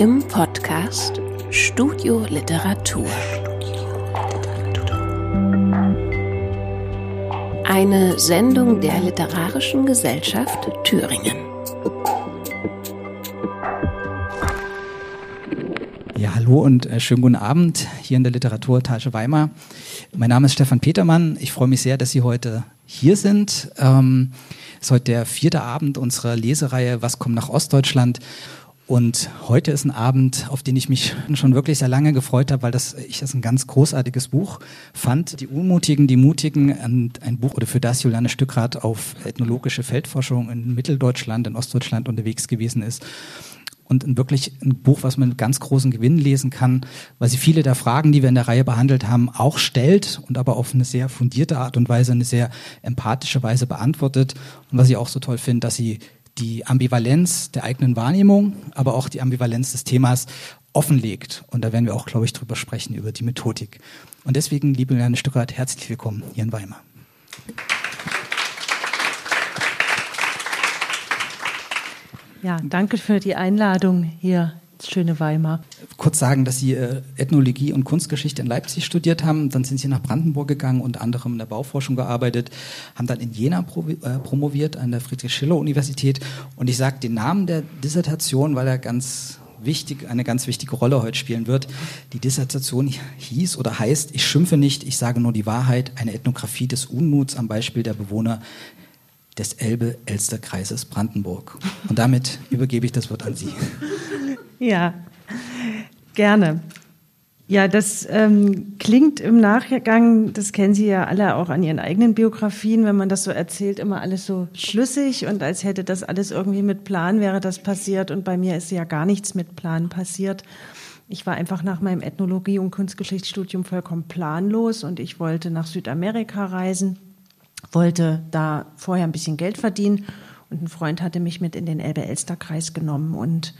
im Podcast Studio Literatur. Eine Sendung der Literarischen Gesellschaft Thüringen. Ja, hallo und äh, schönen guten Abend hier in der Literaturtage Weimar. Mein Name ist Stefan Petermann. Ich freue mich sehr, dass Sie heute hier sind. Ähm, es ist heute der vierte Abend unserer Lesereihe Was kommt nach Ostdeutschland? Und heute ist ein Abend, auf den ich mich schon wirklich sehr lange gefreut habe, weil das, ich das ein ganz großartiges Buch fand. Die Unmutigen, die Mutigen, ein Buch oder für das Juliane Stückrath auf ethnologische Feldforschung in Mitteldeutschland, in Ostdeutschland unterwegs gewesen ist. Und wirklich ein Buch, was man mit ganz großen Gewinn lesen kann, weil sie viele der Fragen, die wir in der Reihe behandelt haben, auch stellt und aber auf eine sehr fundierte Art und Weise, eine sehr empathische Weise beantwortet. Und was ich auch so toll finde, dass sie die Ambivalenz der eigenen Wahrnehmung, aber auch die Ambivalenz des Themas offenlegt. Und da werden wir auch, glaube ich, drüber sprechen, über die Methodik. Und deswegen, liebe Juliane Stückert, herzlich willkommen hier in Weimar. Ja, danke für die Einladung hier schöne Weimar. Kurz sagen, dass Sie äh, Ethnologie und Kunstgeschichte in Leipzig studiert haben, dann sind Sie nach Brandenburg gegangen, unter anderem in der Bauforschung gearbeitet, haben dann in Jena äh, promoviert an der Friedrich-Schiller-Universität. Und ich sage den Namen der Dissertation, weil er ganz wichtig, eine ganz wichtige Rolle heute spielen wird. Die Dissertation hieß oder heißt Ich schimpfe nicht, ich sage nur die Wahrheit, eine Ethnographie des Unmuts am Beispiel der Bewohner des Elbe-Elster-Kreises Brandenburg. Und damit übergebe ich das Wort an Sie. Ja, gerne. Ja, das ähm, klingt im Nachgang, das kennen Sie ja alle auch an Ihren eigenen Biografien, wenn man das so erzählt, immer alles so schlüssig und als hätte das alles irgendwie mit Plan wäre das passiert und bei mir ist ja gar nichts mit Plan passiert. Ich war einfach nach meinem Ethnologie- und Kunstgeschichtsstudium vollkommen planlos und ich wollte nach Südamerika reisen, wollte da vorher ein bisschen Geld verdienen und ein Freund hatte mich mit in den Elbe-Elster-Kreis genommen und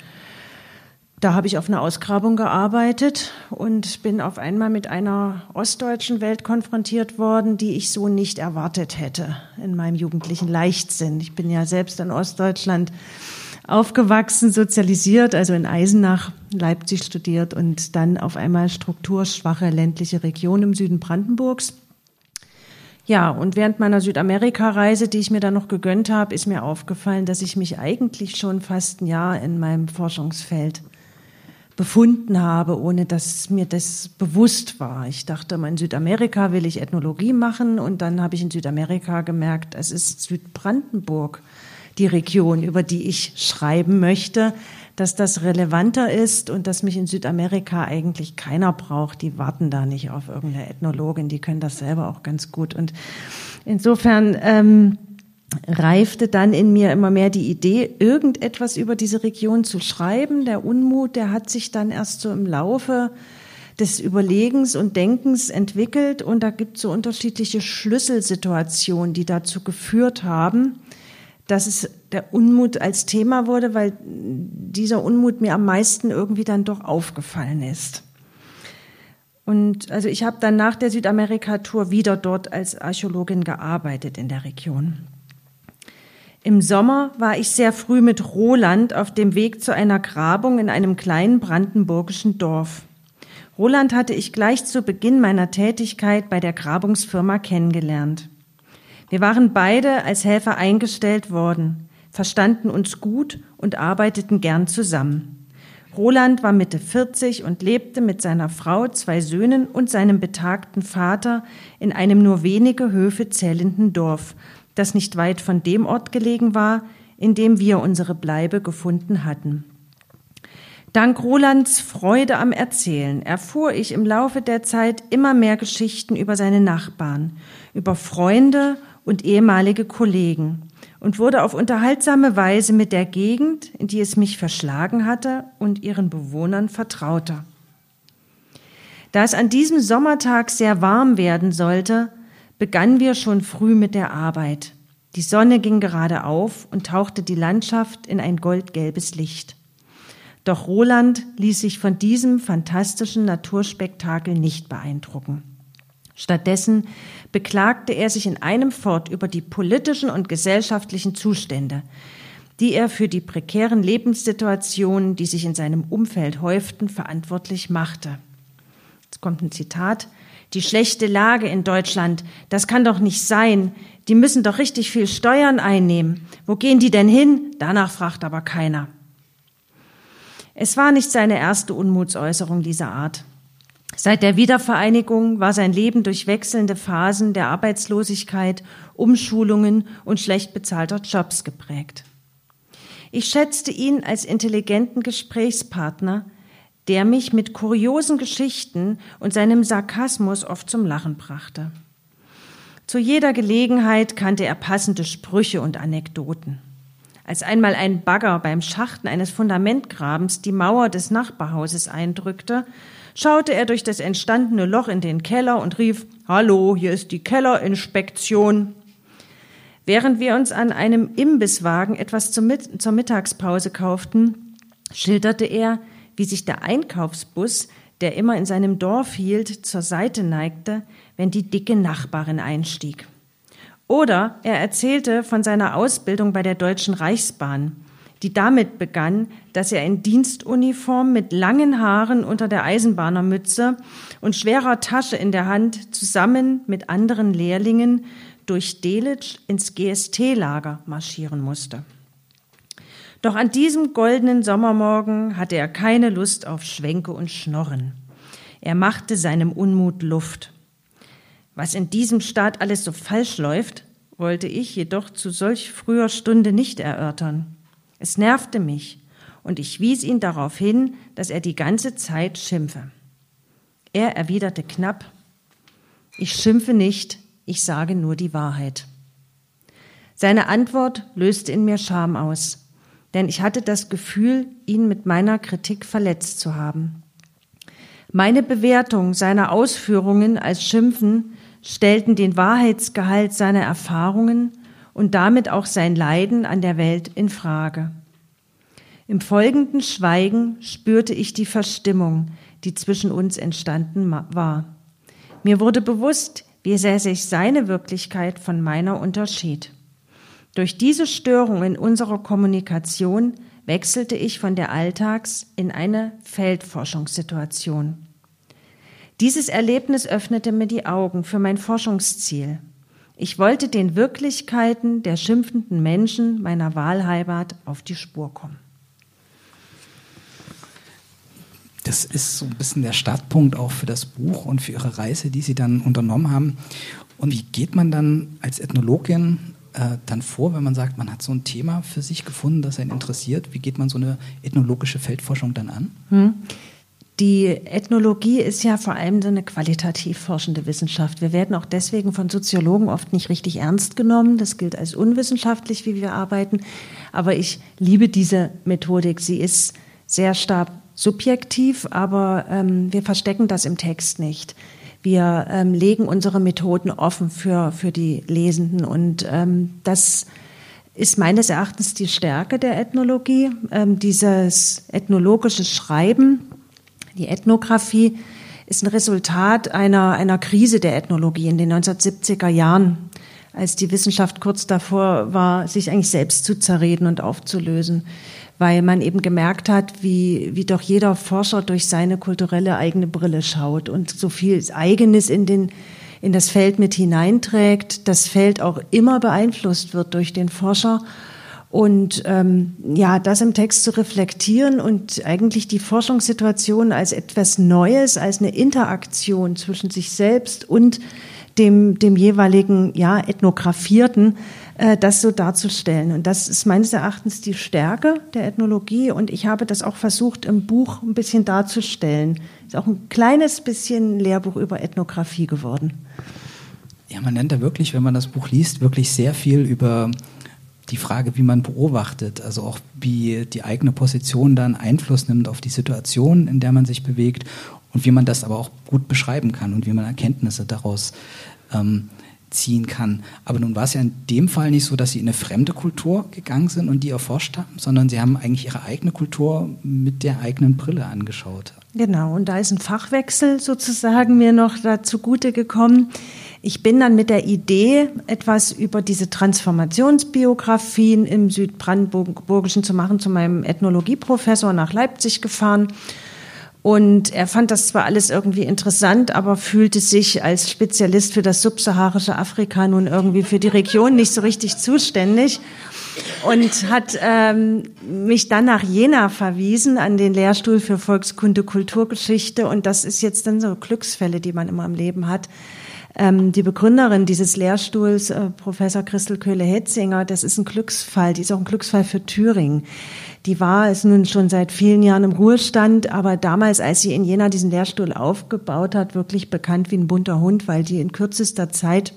da habe ich auf einer Ausgrabung gearbeitet und bin auf einmal mit einer ostdeutschen Welt konfrontiert worden, die ich so nicht erwartet hätte in meinem jugendlichen Leichtsinn. Ich bin ja selbst in Ostdeutschland aufgewachsen, sozialisiert, also in Eisenach, Leipzig studiert und dann auf einmal strukturschwache ländliche Region im Süden Brandenburgs. Ja, und während meiner Südamerika-Reise, die ich mir dann noch gegönnt habe, ist mir aufgefallen, dass ich mich eigentlich schon fast ein Jahr in meinem Forschungsfeld befunden habe, ohne dass mir das bewusst war. Ich dachte, in Südamerika will ich Ethnologie machen und dann habe ich in Südamerika gemerkt, es ist Südbrandenburg, die Region, über die ich schreiben möchte, dass das relevanter ist und dass mich in Südamerika eigentlich keiner braucht. Die warten da nicht auf irgendeine Ethnologin, die können das selber auch ganz gut. Und insofern ähm, reifte dann in mir immer mehr die Idee, irgendetwas über diese Region zu schreiben. Der Unmut, der hat sich dann erst so im Laufe des Überlegens und Denkens entwickelt und da gibt es so unterschiedliche Schlüsselsituationen, die dazu geführt haben, dass es der Unmut als Thema wurde, weil dieser Unmut mir am meisten irgendwie dann doch aufgefallen ist. Und also ich habe dann nach der Südamerika-Tour wieder dort als Archäologin gearbeitet in der Region. Im Sommer war ich sehr früh mit Roland auf dem Weg zu einer Grabung in einem kleinen brandenburgischen Dorf. Roland hatte ich gleich zu Beginn meiner Tätigkeit bei der Grabungsfirma kennengelernt. Wir waren beide als Helfer eingestellt worden, verstanden uns gut und arbeiteten gern zusammen. Roland war Mitte 40 und lebte mit seiner Frau, zwei Söhnen und seinem betagten Vater in einem nur wenige Höfe zählenden Dorf, das nicht weit von dem Ort gelegen war, in dem wir unsere Bleibe gefunden hatten. Dank Rolands Freude am Erzählen erfuhr ich im Laufe der Zeit immer mehr Geschichten über seine Nachbarn, über Freunde und ehemalige Kollegen und wurde auf unterhaltsame Weise mit der Gegend, in die es mich verschlagen hatte, und ihren Bewohnern vertrauter. Da es an diesem Sommertag sehr warm werden sollte, begannen wir schon früh mit der Arbeit. Die Sonne ging gerade auf und tauchte die Landschaft in ein goldgelbes Licht. Doch Roland ließ sich von diesem fantastischen Naturspektakel nicht beeindrucken. Stattdessen beklagte er sich in einem Fort über die politischen und gesellschaftlichen Zustände. die er für die prekären Lebenssituationen, die sich in seinem Umfeld häuften, verantwortlich machte. Jetzt kommt ein Zitat. Die schlechte Lage in Deutschland, das kann doch nicht sein. Die müssen doch richtig viel Steuern einnehmen. Wo gehen die denn hin? Danach fragt aber keiner. Es war nicht seine erste Unmutsäußerung dieser Art. Seit der Wiedervereinigung war sein Leben durch wechselnde Phasen der Arbeitslosigkeit, Umschulungen und schlecht bezahlter Jobs geprägt. Ich schätzte ihn als intelligenten Gesprächspartner, der mich mit kuriosen Geschichten und seinem Sarkasmus oft zum Lachen brachte. Zu jeder Gelegenheit kannte er passende Sprüche und Anekdoten. Als einmal ein Bagger beim Schachten eines Fundamentgrabens die Mauer des Nachbarhauses eindrückte, schaute er durch das entstandene Loch in den Keller und rief Hallo, hier ist die Kellerinspektion. Während wir uns an einem Imbisswagen etwas zur, Mittagspause kauften, schilderte er, wie sich der Einkaufsbus, der immer in seinem Dorf hielt, zur Seite neigte, wenn die dicke Nachbarin einstieg. Oder er erzählte von seiner Ausbildung bei der Deutschen Reichsbahn, die damit begann, dass er in Dienstuniform mit langen Haaren unter der Eisenbahnermütze und schwerer Tasche in der Hand zusammen mit anderen Lehrlingen durch Delitzsch ins GST-Lager marschieren musste. Doch an diesem goldenen Sommermorgen hatte er keine Lust auf Schwenke und Schnorren. Er machte seinem Unmut Luft. Was in diesem Staat alles so falsch läuft, wollte ich jedoch zu solch früher Stunde nicht erörtern. Es nervte mich, und ich wies ihn darauf hin, dass er die ganze Zeit schimpfe. Er erwiderte knapp Ich schimpfe nicht, ich sage nur die Wahrheit. Seine Antwort löste in mir Scham aus, denn ich hatte das Gefühl, ihn mit meiner Kritik verletzt zu haben. Meine Bewertung seiner Ausführungen als Schimpfen stellten den Wahrheitsgehalt seiner Erfahrungen und damit auch sein Leiden an der Welt in Frage. Im folgenden Schweigen spürte ich die Verstimmung, die zwischen uns entstanden war. Mir wurde bewusst, wie sehr sich seine Wirklichkeit von meiner unterschied. Durch diese Störung in unserer Kommunikation wechselte ich von der Alltags- in eine Feldforschungssituation. Dieses Erlebnis öffnete mir die Augen für mein Forschungsziel. Ich wollte den Wirklichkeiten der schimpfenden Menschen meiner Wahlheimat auf die Spur kommen. Das ist so ein bisschen der Startpunkt auch für das Buch und für Ihre Reise, die Sie dann unternommen haben. Und wie geht man dann als Ethnologin äh, dann vor, wenn man sagt, man hat so ein Thema für sich gefunden, das einen interessiert? Wie geht man so eine ethnologische Feldforschung dann an? Hm. Die Ethnologie ist ja vor allem so eine qualitativ forschende Wissenschaft. Wir werden auch deswegen von Soziologen oft nicht richtig ernst genommen. Das gilt als unwissenschaftlich, wie wir arbeiten. Aber ich liebe diese Methodik. Sie ist sehr stark subjektiv, aber ähm, wir verstecken das im Text nicht. Wir ähm, legen unsere Methoden offen für, für die Lesenden und ähm, das ist meines Erachtens die Stärke der Ethnologie, ähm, dieses ethnologische Schreiben die Ethnographie ist ein Resultat einer, einer Krise der Ethnologie in den 1970er Jahren, als die Wissenschaft kurz davor war, sich eigentlich selbst zu zerreden und aufzulösen, weil man eben gemerkt hat, wie, wie doch jeder Forscher durch seine kulturelle eigene Brille schaut und so viel Eigenes in den in das Feld mit hineinträgt, das Feld auch immer beeinflusst wird durch den Forscher und ähm, ja, das im Text zu reflektieren und eigentlich die Forschungssituation als etwas Neues, als eine Interaktion zwischen sich selbst und dem, dem jeweiligen ja, Ethnographierten, äh, das so darzustellen. Und das ist meines Erachtens die Stärke der Ethnologie. Und ich habe das auch versucht, im Buch ein bisschen darzustellen. Ist auch ein kleines bisschen Lehrbuch über Ethnographie geworden. Ja, man nennt da wirklich, wenn man das Buch liest, wirklich sehr viel über die Frage, wie man beobachtet, also auch wie die eigene Position dann Einfluss nimmt auf die Situation, in der man sich bewegt und wie man das aber auch gut beschreiben kann und wie man Erkenntnisse daraus ähm, ziehen kann. Aber nun war es ja in dem Fall nicht so, dass Sie in eine fremde Kultur gegangen sind und die erforscht haben, sondern Sie haben eigentlich Ihre eigene Kultur mit der eigenen Brille angeschaut. Genau, und da ist ein Fachwechsel sozusagen mir noch da zugute gekommen. Ich bin dann mit der Idee, etwas über diese Transformationsbiografien im Südbrandenburgischen zu machen, zu meinem Ethnologieprofessor nach Leipzig gefahren. Und er fand das zwar alles irgendwie interessant, aber fühlte sich als Spezialist für das subsaharische Afrika nun irgendwie für die Region nicht so richtig zuständig und hat ähm, mich dann nach Jena verwiesen an den Lehrstuhl für Volkskunde, Kulturgeschichte. Und das ist jetzt dann so Glücksfälle, die man immer im Leben hat. Ähm, die Begründerin dieses Lehrstuhls, äh, Professor Christel Köhle-Hetzinger, das ist ein Glücksfall, die ist auch ein Glücksfall für Thüringen. Die war es nun schon seit vielen Jahren im Ruhestand, aber damals, als sie in Jena diesen Lehrstuhl aufgebaut hat, wirklich bekannt wie ein bunter Hund, weil die in kürzester Zeit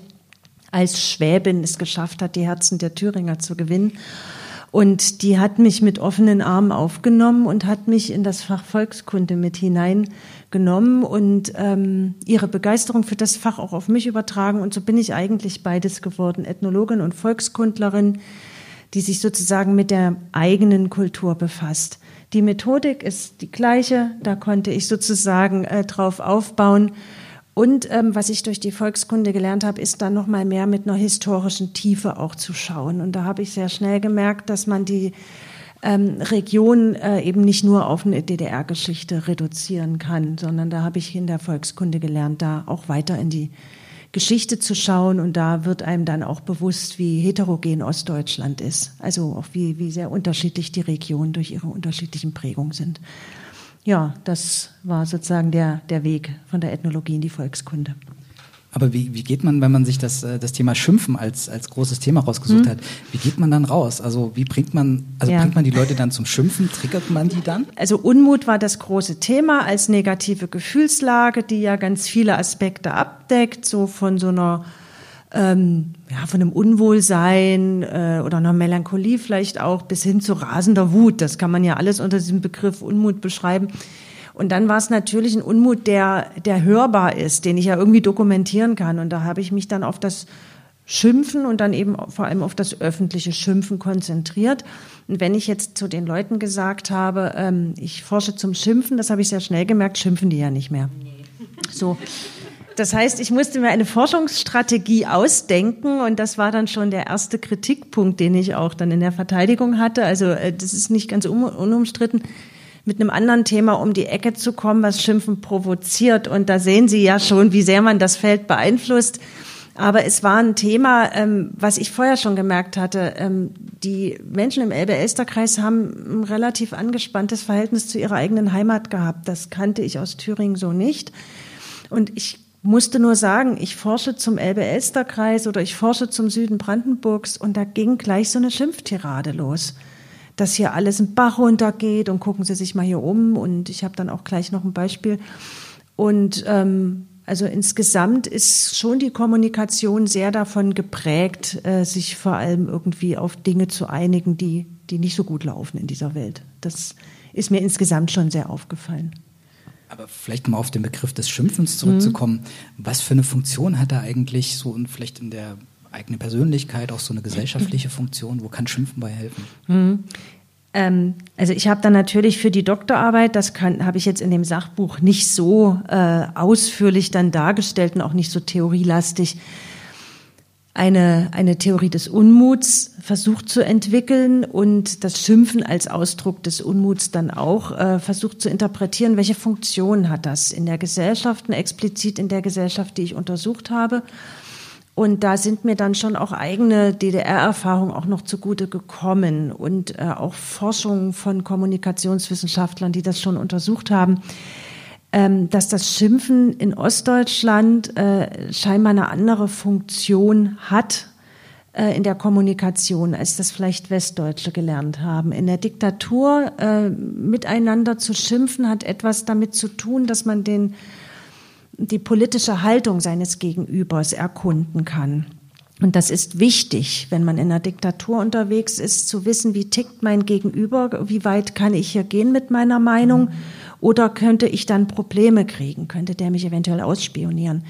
als Schwäbin es geschafft hat, die Herzen der Thüringer zu gewinnen. Und die hat mich mit offenen Armen aufgenommen und hat mich in das Fach Volkskunde mit hineingenommen und ähm, ihre Begeisterung für das Fach auch auf mich übertragen. Und so bin ich eigentlich beides geworden, Ethnologin und Volkskundlerin, die sich sozusagen mit der eigenen Kultur befasst. Die Methodik ist die gleiche, da konnte ich sozusagen äh, drauf aufbauen und ähm, was ich durch die Volkskunde gelernt habe, ist dann noch mal mehr mit einer historischen Tiefe auch zu schauen. Und da habe ich sehr schnell gemerkt, dass man die ähm, Region äh, eben nicht nur auf eine DDR-Geschichte reduzieren kann, sondern da habe ich in der Volkskunde gelernt, da auch weiter in die Geschichte zu schauen. Und da wird einem dann auch bewusst, wie heterogen Ostdeutschland ist. Also auch wie, wie sehr unterschiedlich die Regionen durch ihre unterschiedlichen Prägungen sind ja, das war sozusagen der, der Weg von der Ethnologie in die Volkskunde. Aber wie, wie geht man, wenn man sich das, äh, das Thema Schimpfen als, als großes Thema rausgesucht hm. hat, wie geht man dann raus? Also wie bringt man, also ja. bringt man die Leute dann zum Schimpfen? Triggert man die dann? Also Unmut war das große Thema als negative Gefühlslage, die ja ganz viele Aspekte abdeckt, so von so einer ähm, ja, von einem Unwohlsein äh, oder einer Melancholie vielleicht auch bis hin zu rasender Wut. Das kann man ja alles unter diesem Begriff Unmut beschreiben. Und dann war es natürlich ein Unmut, der, der hörbar ist, den ich ja irgendwie dokumentieren kann. Und da habe ich mich dann auf das Schimpfen und dann eben vor allem auf das öffentliche Schimpfen konzentriert. Und wenn ich jetzt zu den Leuten gesagt habe, ähm, ich forsche zum Schimpfen, das habe ich sehr schnell gemerkt, schimpfen die ja nicht mehr. So. Das heißt, ich musste mir eine Forschungsstrategie ausdenken und das war dann schon der erste Kritikpunkt, den ich auch dann in der Verteidigung hatte. Also äh, das ist nicht ganz unumstritten, mit einem anderen Thema um die Ecke zu kommen, was Schimpfen provoziert. Und da sehen Sie ja schon, wie sehr man das Feld beeinflusst. Aber es war ein Thema, ähm, was ich vorher schon gemerkt hatte. Ähm, die Menschen im Elbe-Elster-Kreis haben ein relativ angespanntes Verhältnis zu ihrer eigenen Heimat gehabt. Das kannte ich aus Thüringen so nicht. Und ich musste nur sagen, ich forsche zum Elbe-Elster-Kreis oder ich forsche zum Süden Brandenburgs und da ging gleich so eine Schimpftirade los, dass hier alles im Bach runtergeht und gucken Sie sich mal hier um und ich habe dann auch gleich noch ein Beispiel und ähm, also insgesamt ist schon die Kommunikation sehr davon geprägt, äh, sich vor allem irgendwie auf Dinge zu einigen, die, die nicht so gut laufen in dieser Welt. Das ist mir insgesamt schon sehr aufgefallen. Aber vielleicht mal auf den Begriff des Schimpfens zurückzukommen. Mhm. Was für eine Funktion hat er eigentlich so und vielleicht in der eigenen Persönlichkeit auch so eine gesellschaftliche Funktion? Wo kann Schimpfen bei helfen? Mhm. Ähm, also ich habe dann natürlich für die Doktorarbeit, das habe ich jetzt in dem Sachbuch nicht so äh, ausführlich dann dargestellt und auch nicht so theorielastig, eine, eine Theorie des Unmuts versucht zu entwickeln und das Schimpfen als Ausdruck des Unmuts dann auch äh, versucht zu interpretieren, welche Funktion hat das in der Gesellschaft, explizit in der Gesellschaft, die ich untersucht habe. Und da sind mir dann schon auch eigene DDR-Erfahrungen auch noch zugute gekommen und äh, auch Forschungen von Kommunikationswissenschaftlern, die das schon untersucht haben ähm, dass das Schimpfen in Ostdeutschland äh, scheinbar eine andere Funktion hat äh, in der Kommunikation, als das vielleicht Westdeutsche gelernt haben. In der Diktatur äh, miteinander zu schimpfen hat etwas damit zu tun, dass man den, die politische Haltung seines Gegenübers erkunden kann. Und das ist wichtig, wenn man in einer Diktatur unterwegs ist, zu wissen, wie tickt mein Gegenüber, wie weit kann ich hier gehen mit meiner Meinung. Oder könnte ich dann Probleme kriegen? Könnte der mich eventuell ausspionieren?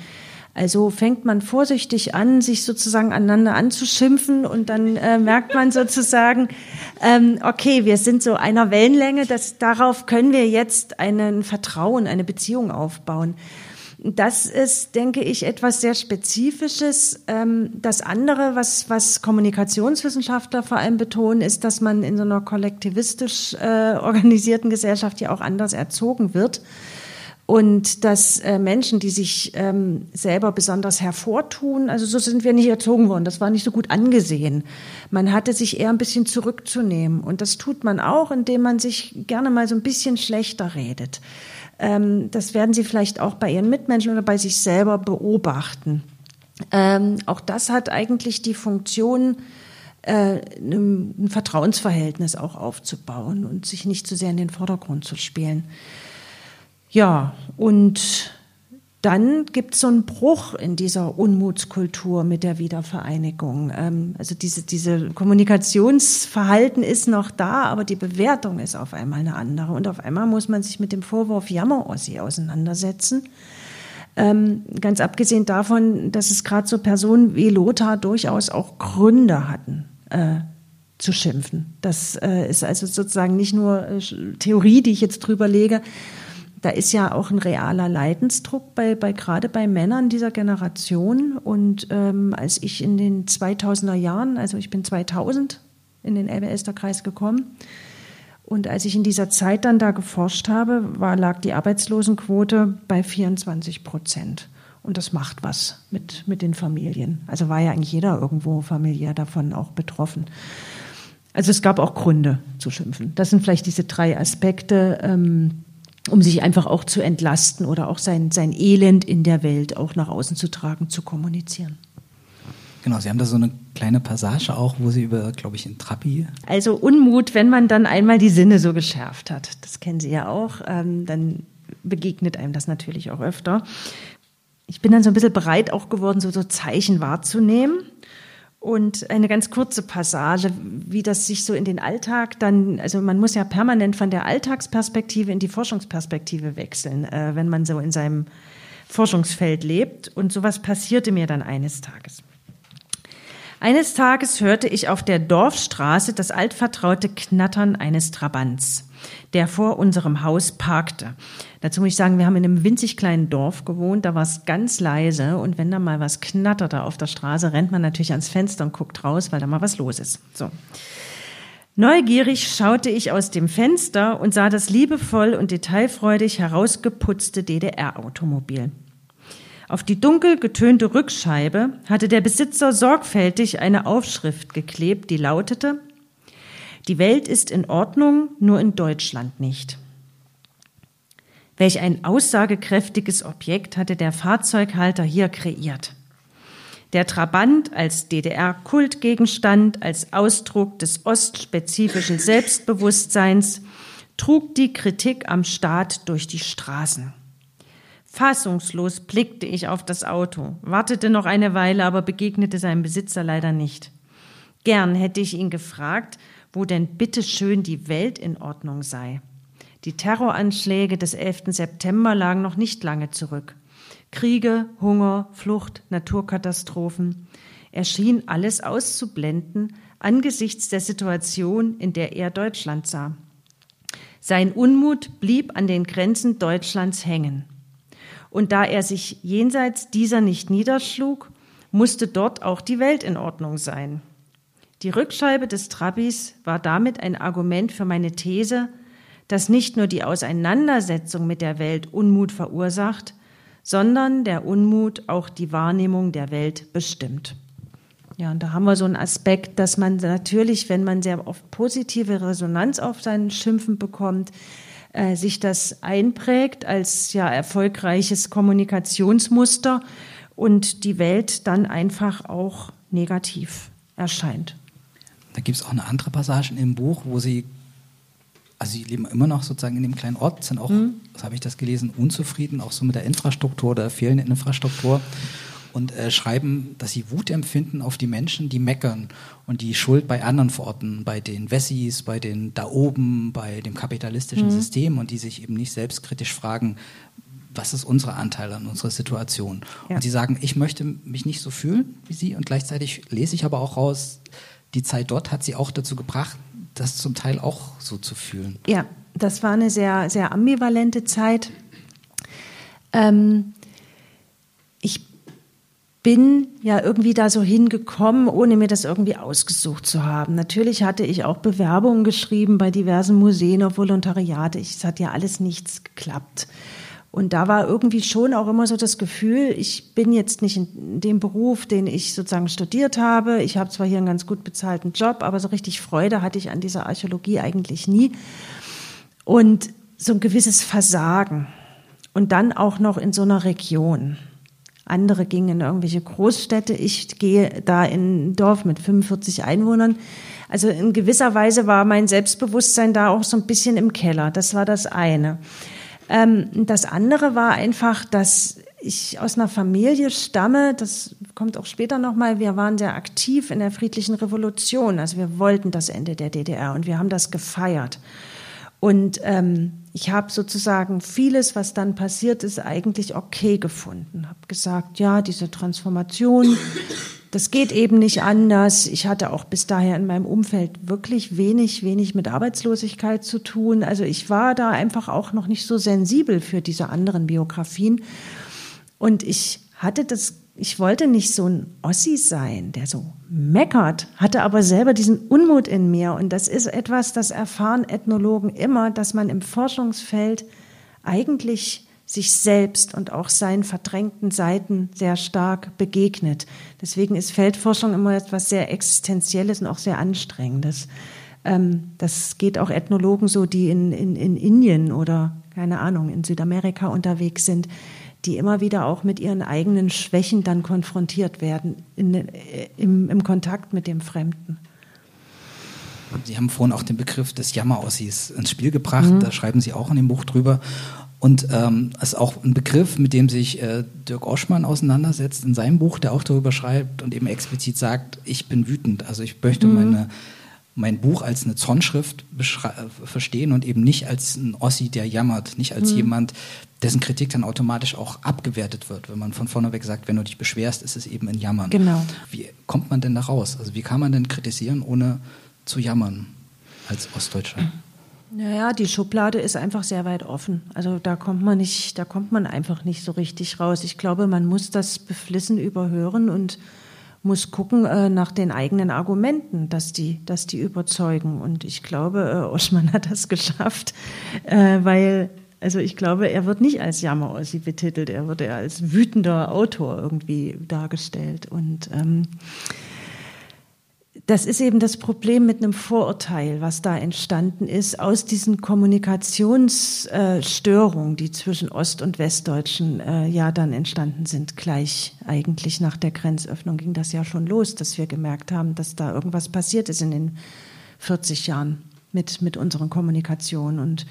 Also fängt man vorsichtig an, sich sozusagen aneinander anzuschimpfen und dann äh, merkt man sozusagen, ähm, okay, wir sind so einer Wellenlänge, dass darauf können wir jetzt einen Vertrauen, eine Beziehung aufbauen. Das ist, denke ich, etwas sehr Spezifisches. Ähm, das andere, was, was Kommunikationswissenschaftler vor allem betonen, ist, dass man in so einer kollektivistisch äh, organisierten Gesellschaft ja auch anders erzogen wird. Und dass äh, Menschen, die sich ähm, selber besonders hervortun, also so sind wir nicht erzogen worden, das war nicht so gut angesehen. Man hatte sich eher ein bisschen zurückzunehmen. Und das tut man auch, indem man sich gerne mal so ein bisschen schlechter redet. Ähm, das werden Sie vielleicht auch bei Ihren Mitmenschen oder bei sich selber beobachten. Ähm, auch das hat eigentlich die Funktion, äh, ein Vertrauensverhältnis auch aufzubauen und sich nicht zu sehr in den Vordergrund zu spielen. Ja, und dann gibt es so einen Bruch in dieser Unmutskultur mit der Wiedervereinigung. Ähm, also diese, diese Kommunikationsverhalten ist noch da, aber die Bewertung ist auf einmal eine andere. Und auf einmal muss man sich mit dem Vorwurf Jammer-Ossi auseinandersetzen. Ähm, ganz abgesehen davon, dass es gerade so Personen wie Lothar durchaus auch Gründe hatten. Äh, zu schimpfen. Das äh, ist also sozusagen nicht nur äh, Theorie, die ich jetzt drüber lege, da ist ja auch ein realer Leidensdruck bei, bei gerade bei Männern dieser Generation. Und ähm, als ich in den 2000er Jahren, also ich bin 2000 in den Elbe-Elster-Kreis gekommen, und als ich in dieser Zeit dann da geforscht habe, war, lag die Arbeitslosenquote bei 24 Prozent. Und das macht was mit, mit den Familien. Also war ja eigentlich jeder irgendwo familiär davon auch betroffen. Also es gab auch Gründe zu schimpfen. Das sind vielleicht diese drei Aspekte. Ähm, um sich einfach auch zu entlasten oder auch sein, sein Elend in der Welt auch nach außen zu tragen, zu kommunizieren. Genau, Sie haben da so eine kleine Passage auch, wo Sie über, glaube ich, in Trappi. Also Unmut, wenn man dann einmal die Sinne so geschärft hat. Das kennen Sie ja auch. Ähm, dann begegnet einem das natürlich auch öfter. Ich bin dann so ein bisschen bereit auch geworden, so, so Zeichen wahrzunehmen. Und eine ganz kurze Passage, wie das sich so in den Alltag dann, also man muss ja permanent von der Alltagsperspektive in die Forschungsperspektive wechseln, äh, wenn man so in seinem Forschungsfeld lebt. Und sowas passierte mir dann eines Tages. Eines Tages hörte ich auf der Dorfstraße das altvertraute Knattern eines Trabants der vor unserem Haus parkte. Dazu muss ich sagen, wir haben in einem winzig kleinen Dorf gewohnt, da war es ganz leise und wenn da mal was knatterte auf der Straße, rennt man natürlich ans Fenster und guckt raus, weil da mal was los ist. So. Neugierig schaute ich aus dem Fenster und sah das liebevoll und detailfreudig herausgeputzte DDR-Automobil. Auf die dunkel getönte Rückscheibe hatte der Besitzer sorgfältig eine Aufschrift geklebt, die lautete die Welt ist in Ordnung, nur in Deutschland nicht. Welch ein aussagekräftiges Objekt hatte der Fahrzeughalter hier kreiert. Der Trabant als DDR-Kultgegenstand, als Ausdruck des ostspezifischen Selbstbewusstseins trug die Kritik am Staat durch die Straßen. Fassungslos blickte ich auf das Auto, wartete noch eine Weile, aber begegnete seinem Besitzer leider nicht. Gern hätte ich ihn gefragt, wo denn bitteschön die Welt in Ordnung sei. Die Terroranschläge des 11. September lagen noch nicht lange zurück. Kriege, Hunger, Flucht, Naturkatastrophen. Er schien alles auszublenden angesichts der Situation, in der er Deutschland sah. Sein Unmut blieb an den Grenzen Deutschlands hängen. Und da er sich jenseits dieser nicht niederschlug, musste dort auch die Welt in Ordnung sein. Die Rückscheibe des Trabis war damit ein Argument für meine These, dass nicht nur die Auseinandersetzung mit der Welt Unmut verursacht, sondern der Unmut auch die Wahrnehmung der Welt bestimmt. Ja, und da haben wir so einen Aspekt, dass man natürlich, wenn man sehr oft positive Resonanz auf seinen Schimpfen bekommt, äh, sich das einprägt als ja erfolgreiches Kommunikationsmuster und die Welt dann einfach auch negativ erscheint. Da gibt es auch eine andere Passage im Buch, wo sie, also sie leben immer noch sozusagen in dem kleinen Ort, sind auch, mhm. was habe ich das gelesen, unzufrieden, auch so mit der Infrastruktur, der fehlenden Infrastruktur und äh, schreiben, dass sie Wut empfinden auf die Menschen, die meckern und die Schuld bei anderen verorten, bei den Wessis, bei den da oben, bei dem kapitalistischen mhm. System und die sich eben nicht selbstkritisch fragen, was ist unser Anteil an unserer Situation? Ja. Und sie sagen, ich möchte mich nicht so fühlen wie sie und gleichzeitig lese ich aber auch raus, die Zeit dort hat sie auch dazu gebracht, das zum Teil auch so zu fühlen. Ja, das war eine sehr, sehr ambivalente Zeit. Ähm, ich bin ja irgendwie da so hingekommen, ohne mir das irgendwie ausgesucht zu haben. Natürlich hatte ich auch Bewerbungen geschrieben bei diversen Museen auf Volontariate. Es hat ja alles nichts geklappt. Und da war irgendwie schon auch immer so das Gefühl, ich bin jetzt nicht in dem Beruf, den ich sozusagen studiert habe. Ich habe zwar hier einen ganz gut bezahlten Job, aber so richtig Freude hatte ich an dieser Archäologie eigentlich nie. Und so ein gewisses Versagen. Und dann auch noch in so einer Region. Andere gingen in irgendwelche Großstädte. Ich gehe da in ein Dorf mit 45 Einwohnern. Also in gewisser Weise war mein Selbstbewusstsein da auch so ein bisschen im Keller. Das war das eine. Ähm, das andere war einfach, dass ich aus einer Familie stamme, das kommt auch später nochmal, wir waren sehr aktiv in der friedlichen Revolution. Also wir wollten das Ende der DDR und wir haben das gefeiert. Und ähm, ich habe sozusagen vieles, was dann passiert ist, eigentlich okay gefunden. Habe gesagt, ja, diese Transformation, das geht eben nicht anders. Ich hatte auch bis daher in meinem Umfeld wirklich wenig, wenig mit Arbeitslosigkeit zu tun. Also ich war da einfach auch noch nicht so sensibel für diese anderen Biografien. Und ich hatte das ich wollte nicht so ein Ossi sein, der so meckert, hatte aber selber diesen Unmut in mir. Und das ist etwas, das erfahren Ethnologen immer, dass man im Forschungsfeld eigentlich sich selbst und auch seinen verdrängten Seiten sehr stark begegnet. Deswegen ist Feldforschung immer etwas sehr Existenzielles und auch sehr Anstrengendes. Ähm, das geht auch Ethnologen so, die in, in, in Indien oder keine Ahnung, in Südamerika unterwegs sind die immer wieder auch mit ihren eigenen Schwächen dann konfrontiert werden in, im, im Kontakt mit dem Fremden. Sie haben vorhin auch den Begriff des Jammerossis ins Spiel gebracht. Mhm. Da schreiben Sie auch in dem Buch drüber. Und ähm, ist auch ein Begriff, mit dem sich äh, Dirk Oschmann auseinandersetzt in seinem Buch, der auch darüber schreibt und eben explizit sagt, ich bin wütend. Also ich möchte mhm. meine mein Buch als eine Zornschrift verstehen und eben nicht als ein Ossi, der jammert, nicht als mhm. jemand, dessen Kritik dann automatisch auch abgewertet wird. Wenn man von vorneweg sagt, wenn du dich beschwerst, ist es eben ein Jammern. Genau. Wie kommt man denn da raus? Also wie kann man denn kritisieren, ohne zu jammern als Ostdeutscher? Naja, die Schublade ist einfach sehr weit offen. Also da kommt man nicht, da kommt man einfach nicht so richtig raus. Ich glaube, man muss das beflissen überhören und muss gucken äh, nach den eigenen Argumenten, dass die, dass die überzeugen. Und ich glaube, äh, Oschmann hat das geschafft, äh, weil, also ich glaube, er wird nicht als Jammerossi betitelt, er wird eher als wütender Autor irgendwie dargestellt. Und ähm, das ist eben das Problem mit einem Vorurteil, was da entstanden ist aus diesen Kommunikationsstörungen, die zwischen Ost- und Westdeutschen äh, ja dann entstanden sind. Gleich eigentlich nach der Grenzöffnung ging das ja schon los, dass wir gemerkt haben, dass da irgendwas passiert ist in den 40 Jahren mit, mit unseren Kommunikationen. Und,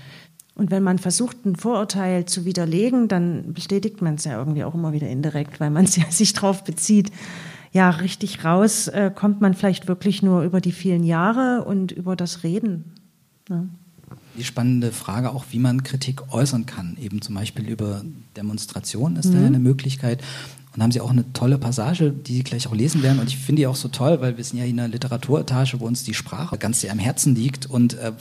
und wenn man versucht, ein Vorurteil zu widerlegen, dann bestätigt man es ja irgendwie auch immer wieder indirekt, weil man ja sich drauf bezieht ja, richtig raus äh, kommt man vielleicht wirklich nur über die vielen Jahre und über das Reden. Ne? Die spannende Frage auch, wie man Kritik äußern kann. Eben zum Beispiel über Demonstrationen ist mhm. da eine Möglichkeit. Und haben Sie auch eine tolle Passage, die Sie gleich auch lesen werden. Und ich finde die auch so toll, weil wir sind ja in einer Literaturetage, wo uns die Sprache ganz sehr am Herzen liegt. Und äh,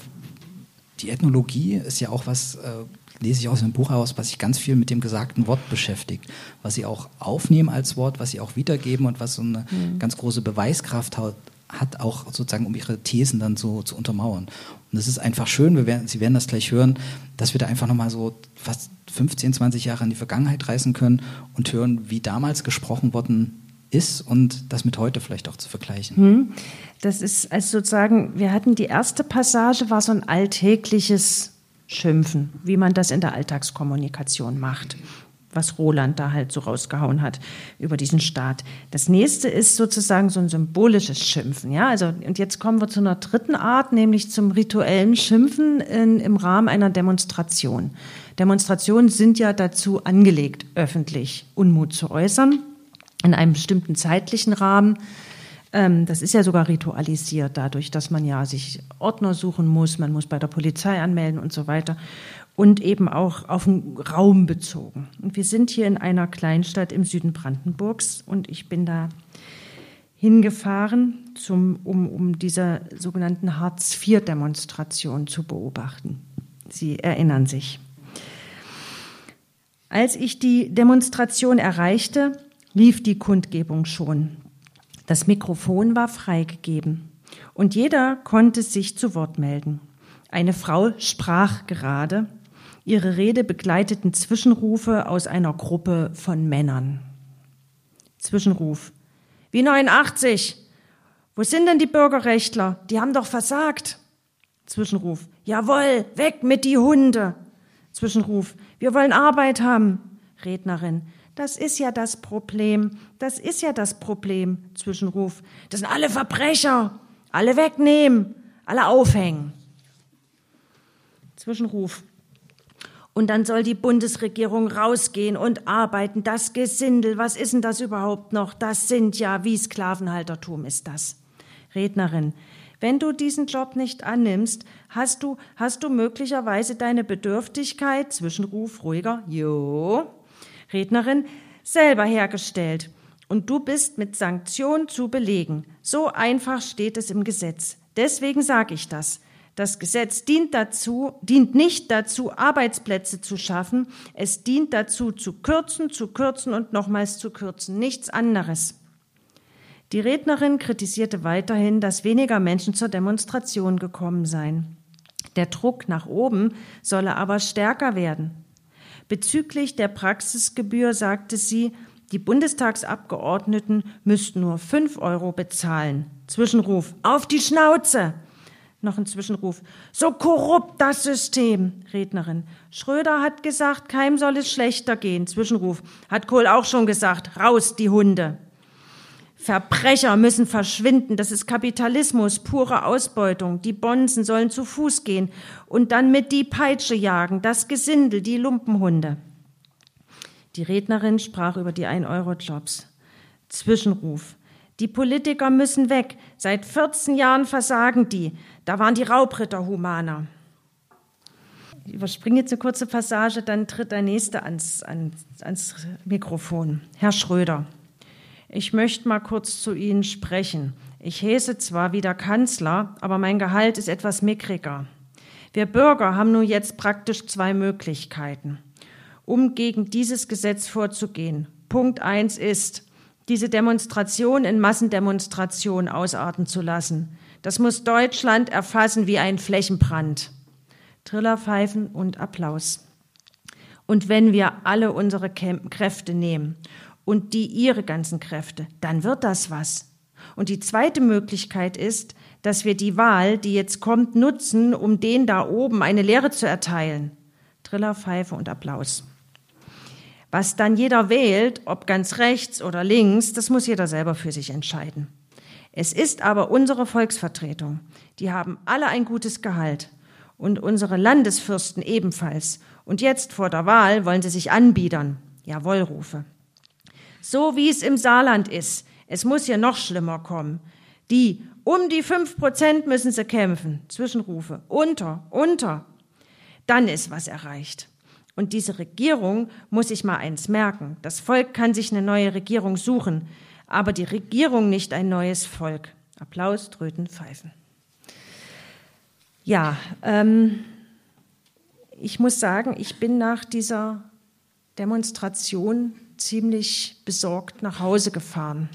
die Ethnologie ist ja auch was, äh, lese ich aus dem Buch heraus, was sich ganz viel mit dem gesagten Wort beschäftigt, was sie auch aufnehmen als Wort, was sie auch wiedergeben und was so eine mhm. ganz große Beweiskraft hat, hat, auch sozusagen, um ihre Thesen dann so zu untermauern. Und es ist einfach schön, wir werden, Sie werden das gleich hören, dass wir da einfach nochmal so fast 15, 20 Jahre in die Vergangenheit reisen können und hören, wie damals gesprochen worden ist und das mit heute vielleicht auch zu vergleichen. Mhm. Das ist also sozusagen, wir hatten die erste Passage, war so ein alltägliches schimpfen, wie man das in der Alltagskommunikation macht was Roland da halt so rausgehauen hat über diesen Staat. Das nächste ist sozusagen so ein symbolisches Schimpfen, ja. Also, und jetzt kommen wir zu einer dritten Art, nämlich zum rituellen Schimpfen in, im Rahmen einer Demonstration. Demonstrationen sind ja dazu angelegt, öffentlich Unmut zu äußern, in einem bestimmten zeitlichen Rahmen. Ähm, das ist ja sogar ritualisiert dadurch, dass man ja sich Ordner suchen muss, man muss bei der Polizei anmelden und so weiter und eben auch auf den Raum bezogen. Und wir sind hier in einer Kleinstadt im Süden Brandenburgs und ich bin da hingefahren, zum, um, um diese sogenannten Hartz-IV-Demonstration zu beobachten. Sie erinnern sich. Als ich die Demonstration erreichte, lief die Kundgebung schon. Das Mikrofon war freigegeben und jeder konnte sich zu Wort melden. Eine Frau sprach gerade. Ihre Rede begleiteten Zwischenrufe aus einer Gruppe von Männern. Zwischenruf. Wie 89. Wo sind denn die Bürgerrechtler? Die haben doch versagt. Zwischenruf. Jawohl, weg mit die Hunde. Zwischenruf. Wir wollen Arbeit haben. Rednerin. Das ist ja das Problem. Das ist ja das Problem. Zwischenruf. Das sind alle Verbrecher. Alle wegnehmen. Alle aufhängen. Zwischenruf. Und dann soll die Bundesregierung rausgehen und arbeiten. Das Gesindel, was ist denn das überhaupt noch? Das sind ja, wie Sklavenhaltertum ist das. Rednerin. Wenn du diesen Job nicht annimmst, hast du, hast du möglicherweise deine Bedürftigkeit, Zwischenruf ruhiger, jo, Rednerin, selber hergestellt. Und du bist mit Sanktion zu belegen. So einfach steht es im Gesetz. Deswegen sage ich das. Das Gesetz dient dazu, dient nicht dazu, Arbeitsplätze zu schaffen. Es dient dazu, zu kürzen, zu kürzen und nochmals zu kürzen. Nichts anderes. Die Rednerin kritisierte weiterhin, dass weniger Menschen zur Demonstration gekommen seien. Der Druck nach oben solle aber stärker werden. Bezüglich der Praxisgebühr sagte sie, die Bundestagsabgeordneten müssten nur fünf Euro bezahlen. Zwischenruf, auf die Schnauze! Noch ein Zwischenruf. So korrupt das System. Rednerin. Schröder hat gesagt, keinem soll es schlechter gehen. Zwischenruf. Hat Kohl auch schon gesagt. Raus, die Hunde. Verbrecher müssen verschwinden. Das ist Kapitalismus, pure Ausbeutung. Die Bonzen sollen zu Fuß gehen und dann mit die Peitsche jagen, das Gesindel, die Lumpenhunde. Die Rednerin sprach über die 1-Euro-Jobs. Zwischenruf. Die Politiker müssen weg. Seit 14 Jahren versagen die. Da waren die Raubritter humaner. Ich überspringe jetzt eine kurze Passage, dann tritt der Nächste ans, ans, ans Mikrofon. Herr Schröder. Ich möchte mal kurz zu Ihnen sprechen. Ich häse zwar wieder Kanzler, aber mein Gehalt ist etwas mickriger. Wir Bürger haben nun jetzt praktisch zwei Möglichkeiten, um gegen dieses Gesetz vorzugehen. Punkt eins ist, diese Demonstration in Massendemonstration ausarten zu lassen. Das muss Deutschland erfassen wie ein Flächenbrand. Trillerpfeifen und Applaus. Und wenn wir alle unsere Kräfte nehmen und die ihre ganzen Kräfte, dann wird das was. Und die zweite Möglichkeit ist, dass wir die Wahl, die jetzt kommt, nutzen, um den da oben eine Lehre zu erteilen. Triller, Pfeife und Applaus. Was dann jeder wählt, ob ganz rechts oder links, das muss jeder selber für sich entscheiden. Es ist aber unsere Volksvertretung. Die haben alle ein gutes Gehalt. Und unsere Landesfürsten ebenfalls. Und jetzt vor der Wahl wollen sie sich anbiedern. Jawohlrufe. So wie es im Saarland ist. Es muss hier noch schlimmer kommen. Die um die fünf Prozent müssen sie kämpfen. Zwischenrufe. Unter, unter. Dann ist was erreicht. Und diese Regierung muss sich mal eins merken. Das Volk kann sich eine neue Regierung suchen, aber die Regierung nicht ein neues Volk. Applaus, Tröten, Pfeifen. Ja, ähm, ich muss sagen, ich bin nach dieser Demonstration ziemlich besorgt nach Hause gefahren.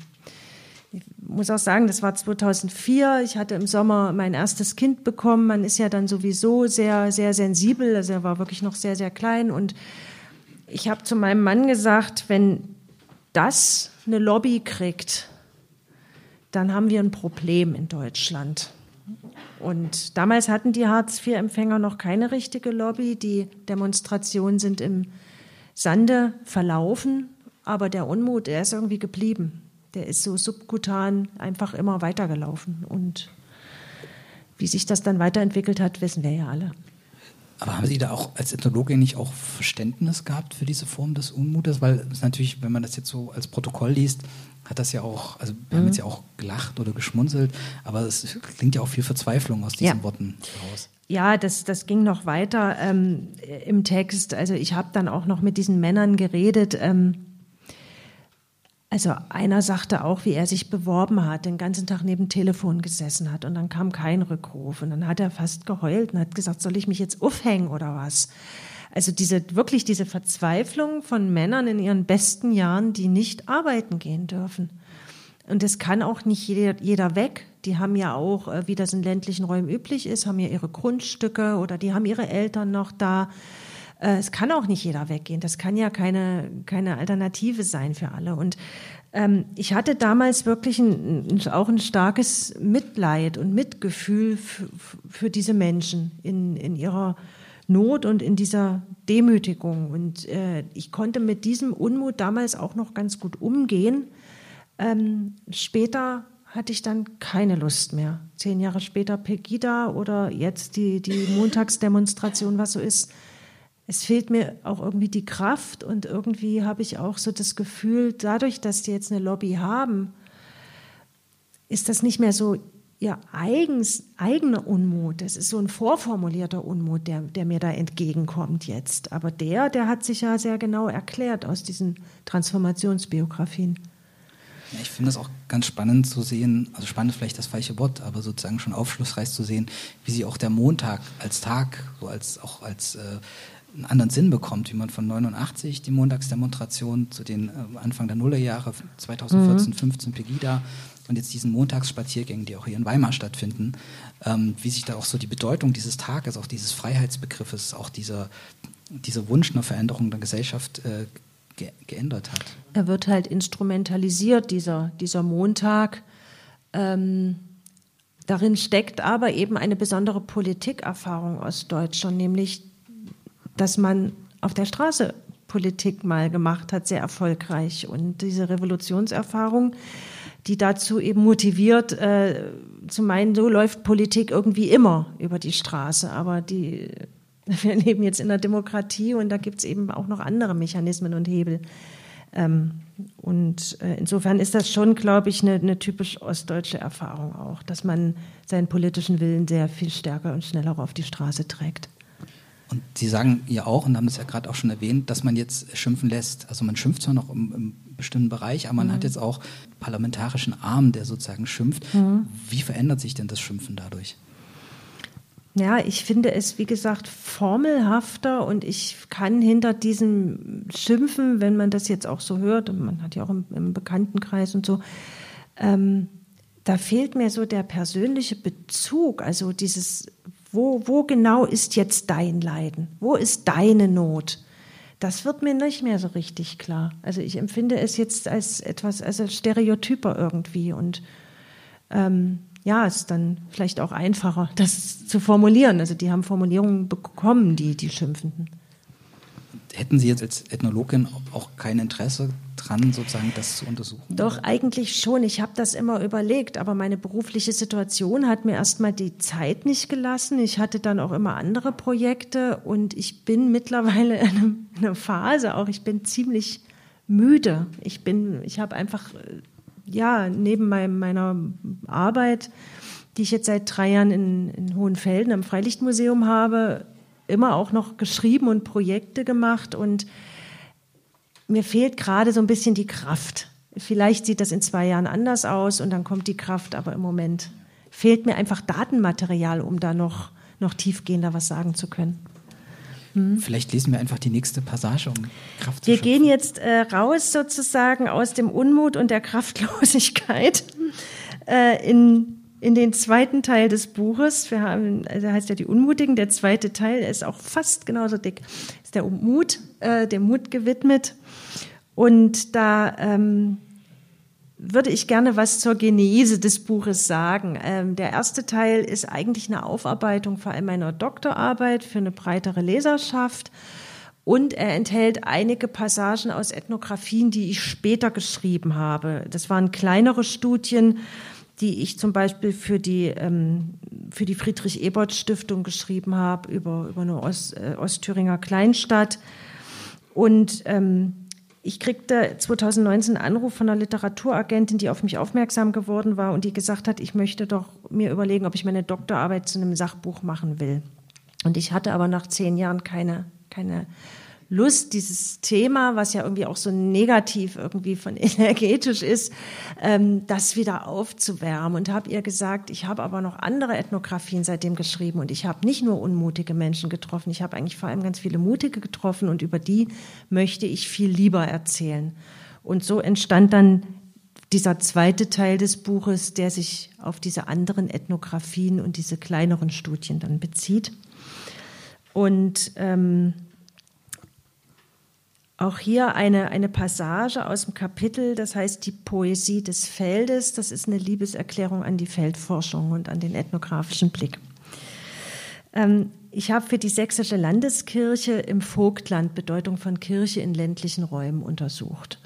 Ich muss auch sagen, das war 2004. Ich hatte im Sommer mein erstes Kind bekommen. Man ist ja dann sowieso sehr, sehr sensibel. Also er war wirklich noch sehr, sehr klein. Und ich habe zu meinem Mann gesagt, wenn das eine Lobby kriegt, dann haben wir ein Problem in Deutschland. Und damals hatten die Hartz-IV-Empfänger noch keine richtige Lobby. Die Demonstrationen sind im Sande verlaufen. Aber der Unmut, der ist irgendwie geblieben. Der ist so subkutan einfach immer weitergelaufen. Und wie sich das dann weiterentwickelt hat, wissen wir ja alle. Aber haben Sie da auch als Ethnologin nicht auch Verständnis gehabt für diese Form des Unmutes? Weil es natürlich, wenn man das jetzt so als Protokoll liest, hat das ja auch, also wir mhm. haben jetzt ja auch gelacht oder geschmunzelt, aber es klingt ja auch viel Verzweiflung aus diesen ja. Worten heraus. Ja, das, das ging noch weiter ähm, im Text. Also ich habe dann auch noch mit diesen Männern geredet. Ähm, also einer sagte auch, wie er sich beworben hat, den ganzen Tag neben Telefon gesessen hat und dann kam kein Rückruf und dann hat er fast geheult und hat gesagt, soll ich mich jetzt aufhängen oder was? Also diese, wirklich diese Verzweiflung von Männern in ihren besten Jahren, die nicht arbeiten gehen dürfen. Und es kann auch nicht jeder, jeder weg. Die haben ja auch, äh, wie das in ländlichen Räumen üblich ist, haben ja ihre Grundstücke oder die haben ihre Eltern noch da. Äh, es kann auch nicht jeder weggehen. Das kann ja keine, keine Alternative sein für alle. Und ähm, ich hatte damals wirklich ein, auch ein starkes Mitleid und Mitgefühl für, diese Menschen in, in ihrer Not und in dieser Demütigung. Und äh, ich konnte mit diesem Unmut damals auch noch ganz gut umgehen. Ähm, später hatte ich dann keine Lust mehr. Zehn Jahre später Pegida oder jetzt die, die Montagsdemonstration, was so ist es fehlt mir auch irgendwie die Kraft und irgendwie habe ich auch so das Gefühl, dadurch, dass die jetzt eine Lobby haben, ist das nicht mehr so ihr eigens, eigener Unmut. Das ist so ein vorformulierter Unmut, der, der mir da entgegenkommt jetzt. Aber der, der hat sich ja sehr genau erklärt aus diesen Transformationsbiografien. Ja, ich finde es auch ganz spannend zu sehen, also spannend vielleicht das falsche Wort, aber sozusagen schon aufschlussreich zu sehen, wie sie auch der Montag als Tag, so als auch als äh, einen anderen Sinn bekommt, wie man von 89 die Montagsdemonstration zu den äh, Anfang der Nullerjahre 2014, mhm. 15 Pegida und jetzt diesen Montagsspaziergängen, die auch hier in Weimar stattfinden, ähm, wie sich da auch so die Bedeutung dieses Tages, auch dieses Freiheitsbegriffes, auch dieser, dieser Wunsch einer Veränderung der Gesellschaft äh, ge geändert hat. Er wird halt instrumentalisiert, dieser, dieser Montag. Ähm, darin steckt aber eben eine besondere Politikerfahrung aus Deutschland, nämlich dass man auf der Straße Politik mal gemacht hat, sehr erfolgreich. Und diese Revolutionserfahrung, die dazu eben motiviert, äh, zu meinen, so läuft Politik irgendwie immer über die Straße. Aber die, wir leben jetzt in der Demokratie und da gibt es eben auch noch andere Mechanismen und Hebel. Ähm, und äh, insofern ist das schon, glaube ich, eine, eine typisch ostdeutsche Erfahrung auch, dass man seinen politischen Willen sehr viel stärker und schneller auf die Straße trägt. Und Sie sagen ja auch, und haben das ja gerade auch schon erwähnt, dass man jetzt schimpfen lässt. Also man schimpft zwar noch im, im bestimmten Bereich, aber man mhm. hat jetzt auch parlamentarischen Arm, der sozusagen schimpft. Mhm. Wie verändert sich denn das Schimpfen dadurch? Ja, ich finde es, wie gesagt, formelhafter und ich kann hinter diesem Schimpfen, wenn man das jetzt auch so hört, und man hat ja auch im, im Bekanntenkreis und so, ähm, da fehlt mir so der persönliche Bezug, also dieses wo, wo genau ist jetzt dein Leiden? Wo ist deine Not? Das wird mir nicht mehr so richtig klar. Also ich empfinde es jetzt als etwas, also Stereotyper irgendwie und ähm, ja, ist dann vielleicht auch einfacher, das zu formulieren. Also die haben Formulierungen bekommen, die, die Schimpfenden hätten Sie jetzt als Ethnologin auch kein Interesse dran, sozusagen das zu untersuchen? Doch, eigentlich schon. Ich habe das immer überlegt, aber meine berufliche Situation hat mir erstmal die Zeit nicht gelassen. Ich hatte dann auch immer andere Projekte und ich bin mittlerweile in einer Phase auch, ich bin ziemlich müde. Ich bin, ich habe einfach, ja, neben meinem, meiner Arbeit, die ich jetzt seit drei Jahren in, in Hohenfelden am Freilichtmuseum habe, immer auch noch geschrieben und Projekte gemacht und mir fehlt gerade so ein bisschen die Kraft. Vielleicht sieht das in zwei Jahren anders aus und dann kommt die Kraft, aber im Moment fehlt mir einfach Datenmaterial, um da noch, noch tiefgehender was sagen zu können. Hm? Vielleicht lesen wir einfach die nächste Passage, um Kraft zu Wir schöpfen. gehen jetzt äh, raus sozusagen aus dem Unmut und der Kraftlosigkeit äh, in in den zweiten Teil des Buches, wir haben, der heißt ja die Unmutigen, der zweite Teil, ist auch fast genauso dick, ist der Mut, äh, dem Mut gewidmet. Und da ähm, würde ich gerne was zur Genese des Buches sagen. Ähm, der erste Teil ist eigentlich eine Aufarbeitung vor allem meiner Doktorarbeit für eine breitere Leserschaft. Und er enthält einige Passagen aus Ethnografien, die ich später geschrieben habe. Das waren kleinere Studien, die ich zum Beispiel für die, ähm, für die Friedrich-Ebert-Stiftung geschrieben habe, über, über eine Ost, äh, Ostthüringer Kleinstadt. Und ähm, ich kriegte 2019 einen Anruf von einer Literaturagentin, die auf mich aufmerksam geworden war und die gesagt hat, ich möchte doch mir überlegen, ob ich meine Doktorarbeit zu einem Sachbuch machen will. Und ich hatte aber nach zehn Jahren keine, keine Lust, dieses Thema, was ja irgendwie auch so negativ irgendwie von energetisch ist, ähm, das wieder aufzuwärmen. Und habe ihr gesagt, ich habe aber noch andere Ethnografien seitdem geschrieben und ich habe nicht nur unmutige Menschen getroffen, ich habe eigentlich vor allem ganz viele mutige getroffen und über die möchte ich viel lieber erzählen. Und so entstand dann dieser zweite Teil des Buches, der sich auf diese anderen Ethnografien und diese kleineren Studien dann bezieht. Und ähm, auch hier eine, eine Passage aus dem Kapitel, das heißt die Poesie des Feldes. Das ist eine Liebeserklärung an die Feldforschung und an den ethnografischen Blick. Ähm, ich habe für die Sächsische Landeskirche im Vogtland Bedeutung von Kirche in ländlichen Räumen untersucht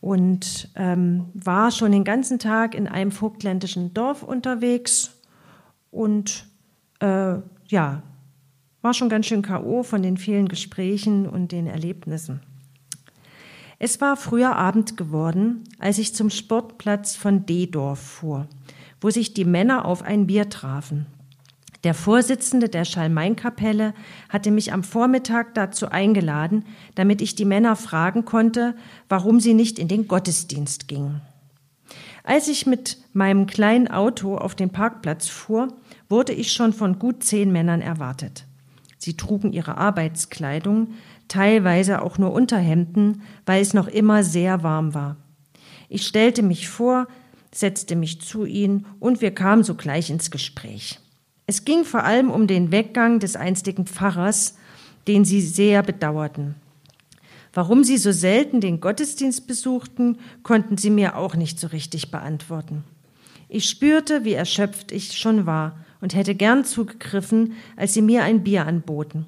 und ähm, war schon den ganzen Tag in einem vogtländischen Dorf unterwegs und äh, ja, war schon ganz schön K.O. von den vielen Gesprächen und den Erlebnissen. Es war früher Abend geworden, als ich zum Sportplatz von D-Dorf fuhr, wo sich die Männer auf ein Bier trafen. Der Vorsitzende der Schalmeinkapelle hatte mich am Vormittag dazu eingeladen, damit ich die Männer fragen konnte, warum sie nicht in den Gottesdienst gingen. Als ich mit meinem kleinen Auto auf den Parkplatz fuhr, wurde ich schon von gut zehn Männern erwartet. Sie trugen ihre Arbeitskleidung, teilweise auch nur Unterhemden, weil es noch immer sehr warm war. Ich stellte mich vor, setzte mich zu ihnen und wir kamen sogleich ins Gespräch. Es ging vor allem um den Weggang des einstigen Pfarrers, den sie sehr bedauerten. Warum sie so selten den Gottesdienst besuchten, konnten sie mir auch nicht so richtig beantworten. Ich spürte, wie erschöpft ich schon war und hätte gern zugegriffen, als sie mir ein Bier anboten.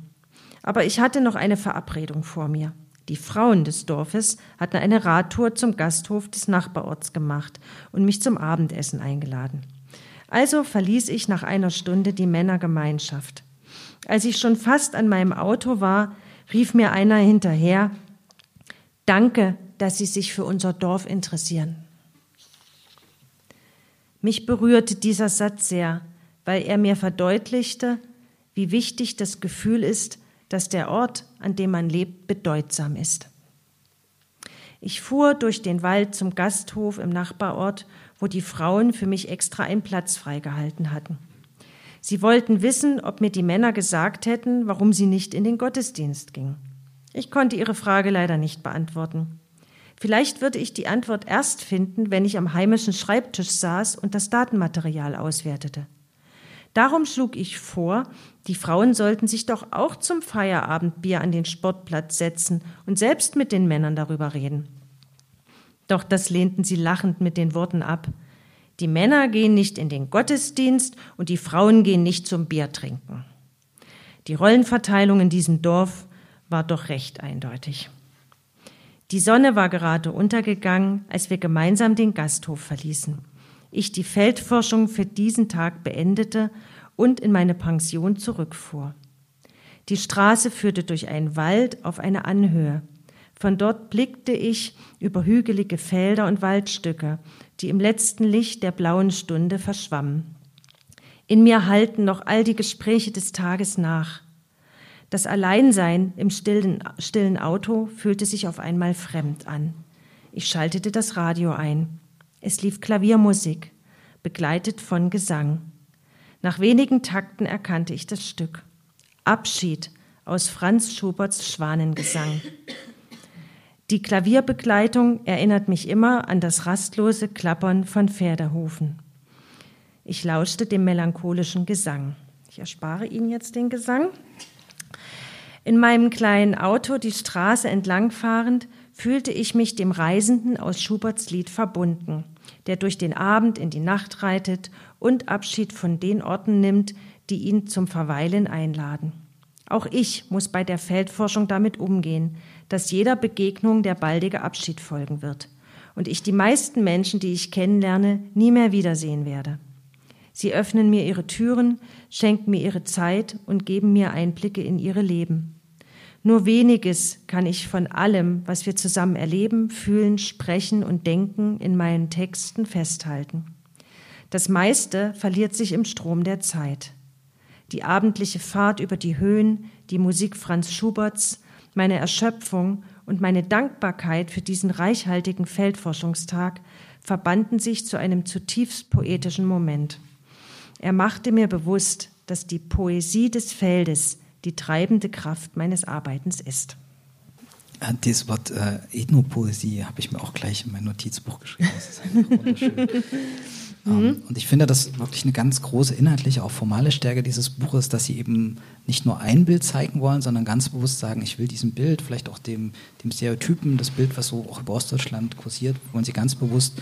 Aber ich hatte noch eine Verabredung vor mir. Die Frauen des Dorfes hatten eine Radtour zum Gasthof des Nachbarorts gemacht und mich zum Abendessen eingeladen. Also verließ ich nach einer Stunde die Männergemeinschaft. Als ich schon fast an meinem Auto war, rief mir einer hinterher, Danke, dass Sie sich für unser Dorf interessieren. Mich berührte dieser Satz sehr, weil er mir verdeutlichte, wie wichtig das Gefühl ist, dass der Ort, an dem man lebt, bedeutsam ist. Ich fuhr durch den Wald zum Gasthof im Nachbarort wo die Frauen für mich extra einen Platz freigehalten hatten. Sie wollten wissen, ob mir die Männer gesagt hätten, warum sie nicht in den Gottesdienst gingen. Ich konnte ihre Frage leider nicht beantworten. Vielleicht würde ich die Antwort erst finden, wenn ich am heimischen Schreibtisch saß und das Datenmaterial auswertete. Darum schlug ich vor, die Frauen sollten sich doch auch zum Feierabendbier an den Sportplatz setzen und selbst mit den Männern darüber reden. Doch das lehnten sie lachend mit den Worten ab. Die Männer gehen nicht in den Gottesdienst und die Frauen gehen nicht zum Bier trinken. Die Rollenverteilung in diesem Dorf war doch recht eindeutig. Die Sonne war gerade untergegangen, als wir gemeinsam den Gasthof verließen. Ich die Feldforschung für diesen Tag beendete und in meine Pension zurückfuhr. Die Straße führte durch einen Wald auf eine Anhöhe. Von dort blickte ich über hügelige Felder und Waldstücke, die im letzten Licht der blauen Stunde verschwammen. In mir halten noch all die Gespräche des Tages nach. Das Alleinsein im stillen, stillen Auto fühlte sich auf einmal fremd an. Ich schaltete das Radio ein. Es lief Klaviermusik, begleitet von Gesang. Nach wenigen Takten erkannte ich das Stück. Abschied aus Franz Schuberts Schwanengesang. Die Klavierbegleitung erinnert mich immer an das rastlose Klappern von Pferdehufen. Ich lauschte dem melancholischen Gesang. Ich erspare Ihnen jetzt den Gesang. In meinem kleinen Auto die Straße entlangfahrend, fühlte ich mich dem Reisenden aus Schuberts Lied verbunden, der durch den Abend in die Nacht reitet und Abschied von den Orten nimmt, die ihn zum Verweilen einladen. Auch ich muss bei der Feldforschung damit umgehen, dass jeder Begegnung der baldige Abschied folgen wird und ich die meisten Menschen, die ich kennenlerne, nie mehr wiedersehen werde. Sie öffnen mir ihre Türen, schenken mir ihre Zeit und geben mir Einblicke in ihre Leben. Nur weniges kann ich von allem, was wir zusammen erleben, fühlen, sprechen und denken, in meinen Texten festhalten. Das meiste verliert sich im Strom der Zeit. Die abendliche Fahrt über die Höhen, die Musik Franz Schuberts, meine Erschöpfung und meine Dankbarkeit für diesen reichhaltigen Feldforschungstag verbanden sich zu einem zutiefst poetischen Moment. Er machte mir bewusst, dass die Poesie des Feldes die treibende Kraft meines Arbeitens ist. Das Wort äh, Ethnopoesie habe ich mir auch gleich in mein Notizbuch geschrieben. Das ist wunderschön. Mhm. Um, und ich finde das wirklich eine ganz große inhaltliche, auch formale Stärke dieses Buches, dass sie eben nicht nur ein Bild zeigen wollen, sondern ganz bewusst sagen, ich will diesem Bild, vielleicht auch dem, dem Stereotypen, das Bild, was so auch über Ostdeutschland kursiert, wollen sie ganz bewusst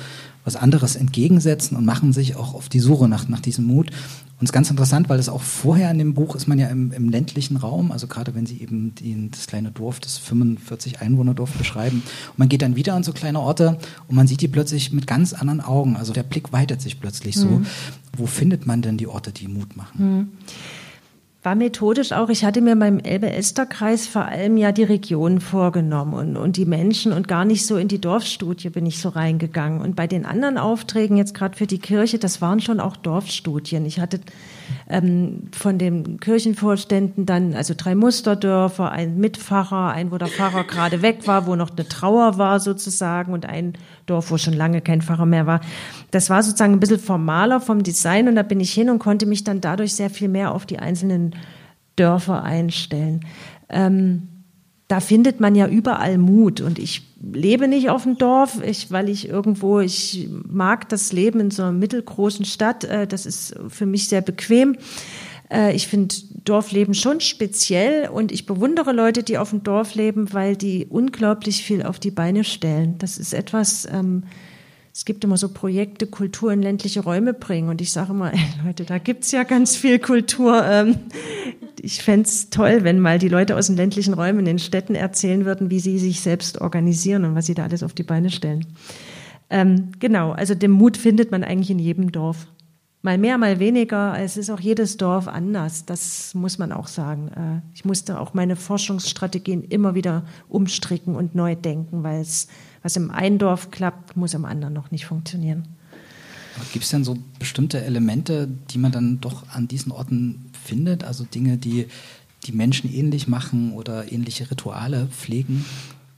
was anderes entgegensetzen und machen sich auch auf die Suche nach, nach diesem Mut. Und es ist ganz interessant, weil es auch vorher in dem Buch ist man ja im, im ländlichen Raum, also gerade wenn sie eben die, das kleine Dorf, das 45 Einwohnerdorf beschreiben. Und man geht dann wieder an so kleine Orte und man sieht die plötzlich mit ganz anderen Augen. Also der Blick weitet sich plötzlich so. Mhm. Wo findet man denn die Orte, die Mut machen? Mhm war methodisch auch. Ich hatte mir beim Elbe-Elster-Kreis vor allem ja die Region vorgenommen und, und die Menschen und gar nicht so in die Dorfstudie bin ich so reingegangen. Und bei den anderen Aufträgen, jetzt gerade für die Kirche, das waren schon auch Dorfstudien. Ich hatte ähm, von den Kirchenvorständen dann, also drei Musterdörfer, ein Mitpfarrer, ein, wo der Pfarrer gerade weg war, wo noch eine Trauer war sozusagen und ein Dorf, wo schon lange kein Pfarrer mehr war. Das war sozusagen ein bisschen formaler vom Design und da bin ich hin und konnte mich dann dadurch sehr viel mehr auf die einzelnen Dörfer einstellen. Ähm, da findet man ja überall Mut und ich lebe nicht auf dem Dorf, ich, weil ich irgendwo, ich mag das Leben in so einer mittelgroßen Stadt, äh, das ist für mich sehr bequem. Äh, ich finde Dorfleben schon speziell und ich bewundere Leute, die auf dem Dorf leben, weil die unglaublich viel auf die Beine stellen. Das ist etwas, ähm, es gibt immer so Projekte, Kultur in ländliche Räume bringen. Und ich sage immer, ey Leute, da gibt's ja ganz viel Kultur. Ähm, ich fände toll, wenn mal die Leute aus den ländlichen Räumen in den Städten erzählen würden, wie sie sich selbst organisieren und was sie da alles auf die Beine stellen. Ähm, genau, also den Mut findet man eigentlich in jedem Dorf. Mal mehr, mal weniger. Es ist auch jedes Dorf anders. Das muss man auch sagen. Äh, ich musste auch meine Forschungsstrategien immer wieder umstricken und neu denken, weil es, was im einen Dorf klappt, muss im anderen noch nicht funktionieren. Gibt es denn so bestimmte Elemente, die man dann doch an diesen Orten findet? Also Dinge, die die Menschen ähnlich machen oder ähnliche Rituale pflegen?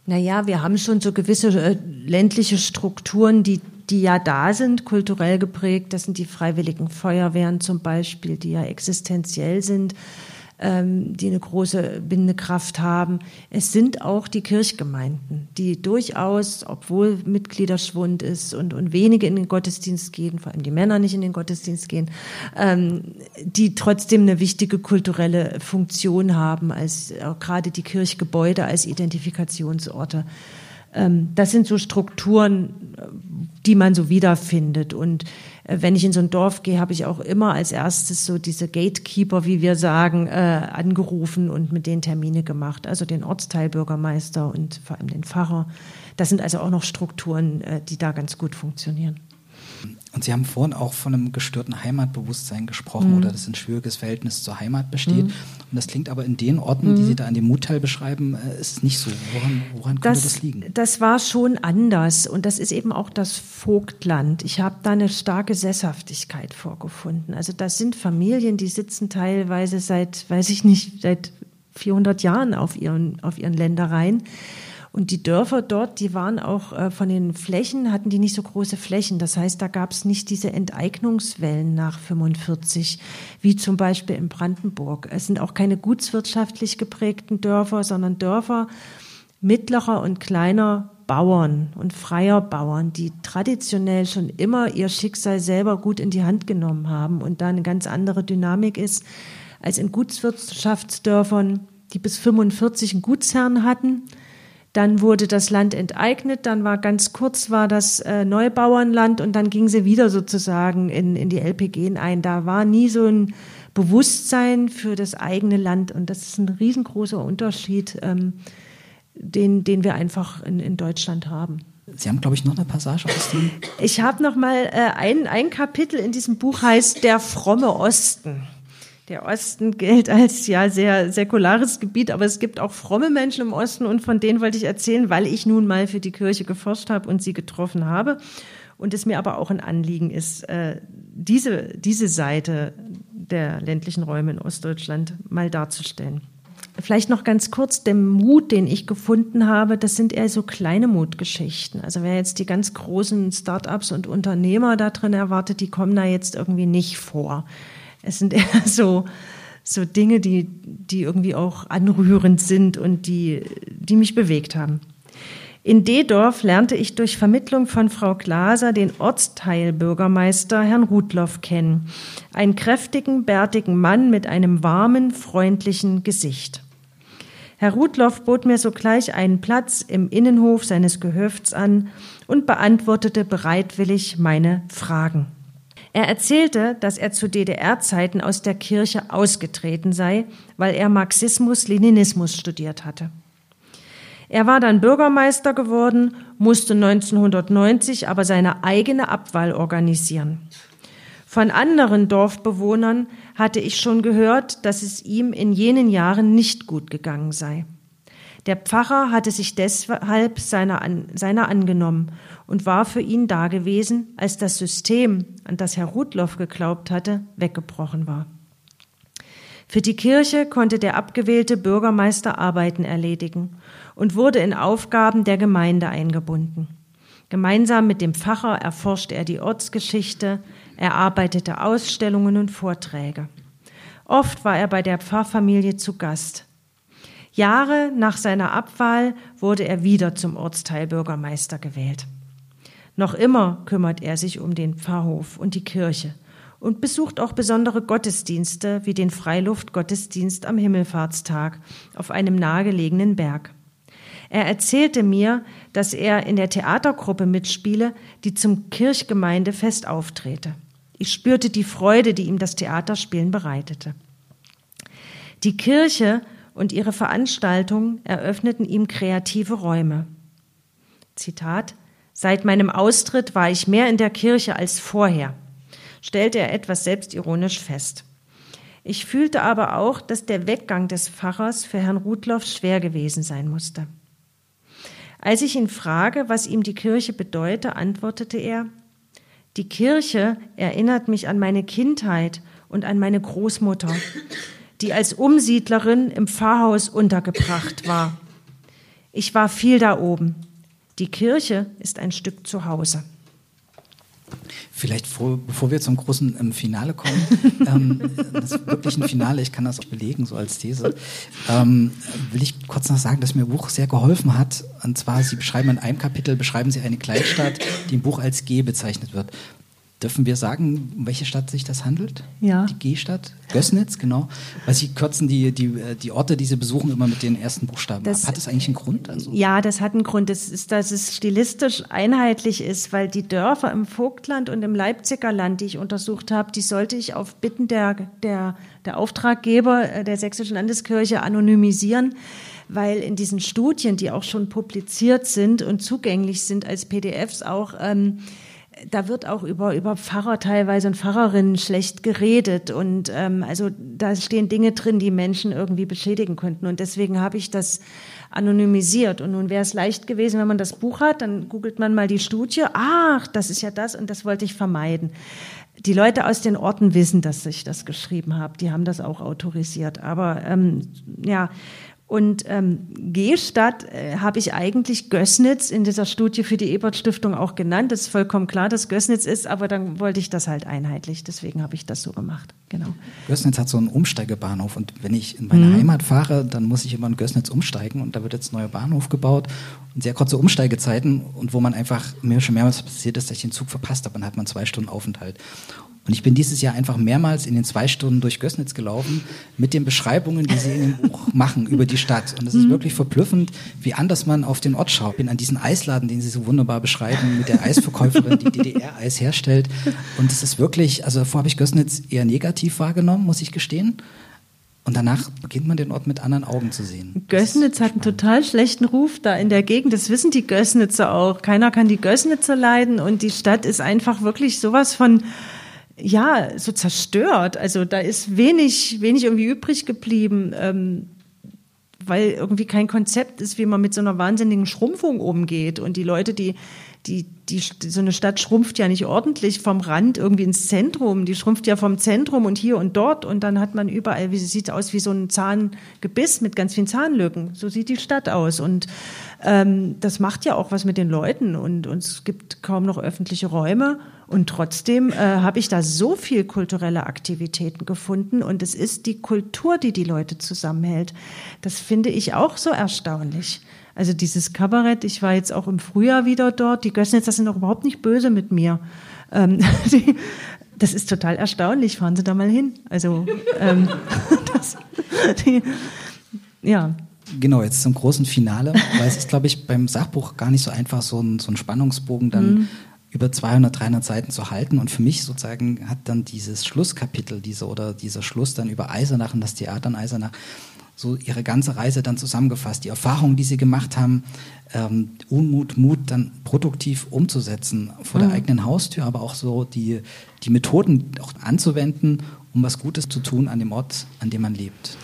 Naja, wir haben schon so gewisse äh, ländliche Strukturen, die die ja da sind, kulturell geprägt. Das sind die freiwilligen Feuerwehren zum Beispiel, die ja existenziell sind, ähm, die eine große Bindekraft haben. Es sind auch die Kirchgemeinden, die durchaus, obwohl Mitgliederschwund ist und, und wenige in den Gottesdienst gehen, vor allem die Männer nicht in den Gottesdienst gehen, ähm, die trotzdem eine wichtige kulturelle Funktion haben, als äh, gerade die Kirchgebäude als Identifikationsorte das sind so Strukturen, die man so wiederfindet. Und äh, wenn ich in so ein Dorf gehe, habe ich auch immer als erstes so diese Gatekeeper, wie wir sagen, äh, angerufen und mit denen Termine gemacht. Also den Ortsteilbürgermeister und vor allem den Pfarrer. Das sind also auch noch Strukturen, äh, die da ganz gut funktionieren. Und Sie haben vorhin auch von einem gestörten Heimatbewusstsein gesprochen mhm. oder dass ein schwieriges Verhältnis zur Heimat besteht. Mhm. Und das klingt aber in den Orten, mhm. die Sie da an dem Mutteil beschreiben, äh, ist es nicht so. Woran, woran könnte das, das liegen? Das war schon anders. Und das ist eben auch das Vogtland. Ich habe da eine starke Sesshaftigkeit vorgefunden. Also das sind Familien, die sitzen teilweise seit, weiß ich nicht, seit 400 Jahren auf ihren, auf ihren Ländereien. Und die Dörfer dort, die waren auch äh, von den Flächen, hatten die nicht so große Flächen. Das heißt, da gab es nicht diese Enteignungswellen nach 45, wie zum Beispiel in Brandenburg. Es sind auch keine gutswirtschaftlich geprägten Dörfer, sondern Dörfer mittlerer und kleiner Bauern und freier Bauern, die traditionell schon immer ihr Schicksal selber gut in die Hand genommen haben und da eine ganz andere Dynamik ist als in Gutswirtschaftsdörfern, die bis 45 einen Gutsherrn hatten dann wurde das Land enteignet, dann war ganz kurz war das äh, Neubauernland und dann ging sie wieder sozusagen in, in die LPG ein. Da war nie so ein Bewusstsein für das eigene Land und das ist ein riesengroßer Unterschied, ähm, den, den wir einfach in, in Deutschland haben. Sie haben, glaube ich, noch eine Passage aus dem. Ich habe noch mal äh, ein, ein Kapitel in diesem Buch heißt Der fromme Osten. Der Osten gilt als ja sehr säkulares Gebiet, aber es gibt auch fromme Menschen im Osten und von denen wollte ich erzählen, weil ich nun mal für die Kirche geforscht habe und sie getroffen habe und es mir aber auch ein Anliegen ist, äh, diese, diese Seite der ländlichen Räume in Ostdeutschland mal darzustellen. Vielleicht noch ganz kurz, der Mut, den ich gefunden habe, das sind eher so kleine Mutgeschichten. Also wer jetzt die ganz großen Startups und Unternehmer da drin erwartet, die kommen da jetzt irgendwie nicht vor. Es sind eher so, so Dinge, die, die irgendwie auch anrührend sind und die, die mich bewegt haben. In Dedorf lernte ich durch Vermittlung von Frau Glaser den Ortsteilbürgermeister Herrn Rudloff kennen. Einen kräftigen, bärtigen Mann mit einem warmen, freundlichen Gesicht. Herr Rudloff bot mir sogleich einen Platz im Innenhof seines Gehöfts an und beantwortete bereitwillig meine Fragen. Er erzählte, dass er zu DDR-Zeiten aus der Kirche ausgetreten sei, weil er Marxismus-Leninismus studiert hatte. Er war dann Bürgermeister geworden, musste 1990 aber seine eigene Abwahl organisieren. Von anderen Dorfbewohnern hatte ich schon gehört, dass es ihm in jenen Jahren nicht gut gegangen sei. Der Pfarrer hatte sich deshalb seiner, an, seiner angenommen und war für ihn dagewesen, als das System, an das Herr Rudloff geglaubt hatte, weggebrochen war. Für die Kirche konnte der abgewählte Bürgermeister Arbeiten erledigen und wurde in Aufgaben der Gemeinde eingebunden. Gemeinsam mit dem Pfarrer erforschte er die Ortsgeschichte, erarbeitete Ausstellungen und Vorträge. Oft war er bei der Pfarrfamilie zu Gast. Jahre nach seiner Abwahl wurde er wieder zum Ortsteilbürgermeister gewählt. Noch immer kümmert er sich um den Pfarrhof und die Kirche und besucht auch besondere Gottesdienste wie den Freiluftgottesdienst am Himmelfahrtstag auf einem nahegelegenen Berg. Er erzählte mir, dass er in der Theatergruppe mitspiele, die zum Kirchgemeindefest auftrete. Ich spürte die Freude, die ihm das Theaterspielen bereitete. Die Kirche und ihre Veranstaltungen eröffneten ihm kreative Räume. Zitat Seit meinem Austritt war ich mehr in der Kirche als vorher, stellte er etwas selbstironisch fest. Ich fühlte aber auch, dass der Weggang des Pfarrers für Herrn Rudloff schwer gewesen sein musste. Als ich ihn frage, was ihm die Kirche bedeute, antwortete er, die Kirche erinnert mich an meine Kindheit und an meine Großmutter, die als Umsiedlerin im Pfarrhaus untergebracht war. Ich war viel da oben. Die Kirche ist ein Stück zu Hause. Vielleicht vor, bevor wir zum großen ähm, Finale kommen, ähm, das wirkliche Finale, ich kann das auch belegen, so als These, ähm, will ich kurz noch sagen, dass mir Buch sehr geholfen hat. Und zwar, Sie beschreiben in einem Kapitel, beschreiben Sie eine Kleinstadt, die im Buch als G bezeichnet wird. Dürfen wir sagen, um welche Stadt sich das handelt? Ja. Die G-Stadt? Gößnitz, genau. Weil Sie kürzen die, die, die Orte, die Sie besuchen, immer mit den ersten Buchstaben das, ab. Hat das eigentlich einen Grund? Also? Ja, das hat einen Grund. Das ist, dass es stilistisch einheitlich ist, weil die Dörfer im Vogtland und im Leipziger Land, die ich untersucht habe, die sollte ich auf Bitten der, der, der Auftraggeber äh, der Sächsischen Landeskirche anonymisieren weil in diesen Studien, die auch schon publiziert sind und zugänglich sind als PDFs auch, ähm, da wird auch über, über Pfarrer teilweise und Pfarrerinnen schlecht geredet. Und ähm, also da stehen Dinge drin, die Menschen irgendwie beschädigen könnten. Und deswegen habe ich das anonymisiert. Und nun wäre es leicht gewesen, wenn man das Buch hat, dann googelt man mal die Studie. Ach, das ist ja das und das wollte ich vermeiden. Die Leute aus den Orten wissen, dass ich das geschrieben habe. Die haben das auch autorisiert. Aber ähm, ja, und ähm, G-Stadt äh, habe ich eigentlich Gößnitz in dieser Studie für die Ebert Stiftung auch genannt. Das ist vollkommen klar, dass Gößnitz ist, aber dann wollte ich das halt einheitlich. Deswegen habe ich das so gemacht. Genau. Gößnitz hat so einen Umsteigebahnhof und wenn ich in meine mhm. Heimat fahre, dann muss ich immer in Gößnitz umsteigen und da wird jetzt ein neuer Bahnhof gebaut und sehr kurze Umsteigezeiten und wo man einfach mir schon mehrmals passiert ist, dass ich den Zug verpasst habe dann hat man zwei Stunden Aufenthalt. Und ich bin dieses Jahr einfach mehrmals in den zwei Stunden durch Gößnitz gelaufen mit den Beschreibungen, die sie in dem Buch machen über die Stadt. Und es ist mhm. wirklich verblüffend, wie anders man auf den Ort schaut. Ich bin an diesen Eisladen, den sie so wunderbar beschreiben, mit der Eisverkäuferin, die DDR-Eis herstellt. Und es ist wirklich, also davor habe ich Gößnitz eher negativ wahrgenommen, muss ich gestehen. Und danach beginnt man den Ort mit anderen Augen zu sehen. Gößnitz hat einen total schlechten Ruf da in der Gegend. Das wissen die Gößnitzer auch. Keiner kann die Gößnitzer leiden und die Stadt ist einfach wirklich sowas von ja, so zerstört. Also da ist wenig, wenig irgendwie übrig geblieben, ähm, weil irgendwie kein Konzept ist, wie man mit so einer wahnsinnigen Schrumpfung umgeht. Und die Leute, die, die, die, so eine Stadt schrumpft ja nicht ordentlich vom Rand irgendwie ins Zentrum. Die schrumpft ja vom Zentrum und hier und dort und dann hat man überall, wie sie sieht aus wie so ein Zahngebiss mit ganz vielen Zahnlücken. So sieht die Stadt aus und ähm, das macht ja auch was mit den Leuten und, und es gibt kaum noch öffentliche Räume und trotzdem äh, habe ich da so viel kulturelle Aktivitäten gefunden und es ist die Kultur, die die Leute zusammenhält. Das finde ich auch so erstaunlich. Also dieses Kabarett, ich war jetzt auch im Frühjahr wieder dort, die Gössnitzer sind auch überhaupt nicht böse mit mir. Ähm, die, das ist total erstaunlich, fahren Sie da mal hin. Also ähm, das, die, ja. Genau, jetzt zum großen Finale, weil es ist, glaube ich, beim Sachbuch gar nicht so einfach, so ein, so Spannungsbogen dann mhm. über 200, 300 Seiten zu halten. Und für mich sozusagen hat dann dieses Schlusskapitel, diese oder dieser Schluss dann über Eisenach und das Theater in Eisenach, so ihre ganze Reise dann zusammengefasst, die Erfahrungen, die sie gemacht haben, ähm, Unmut, Mut dann produktiv umzusetzen vor mhm. der eigenen Haustür, aber auch so die, die Methoden auch anzuwenden, um was Gutes zu tun an dem Ort, an dem man lebt.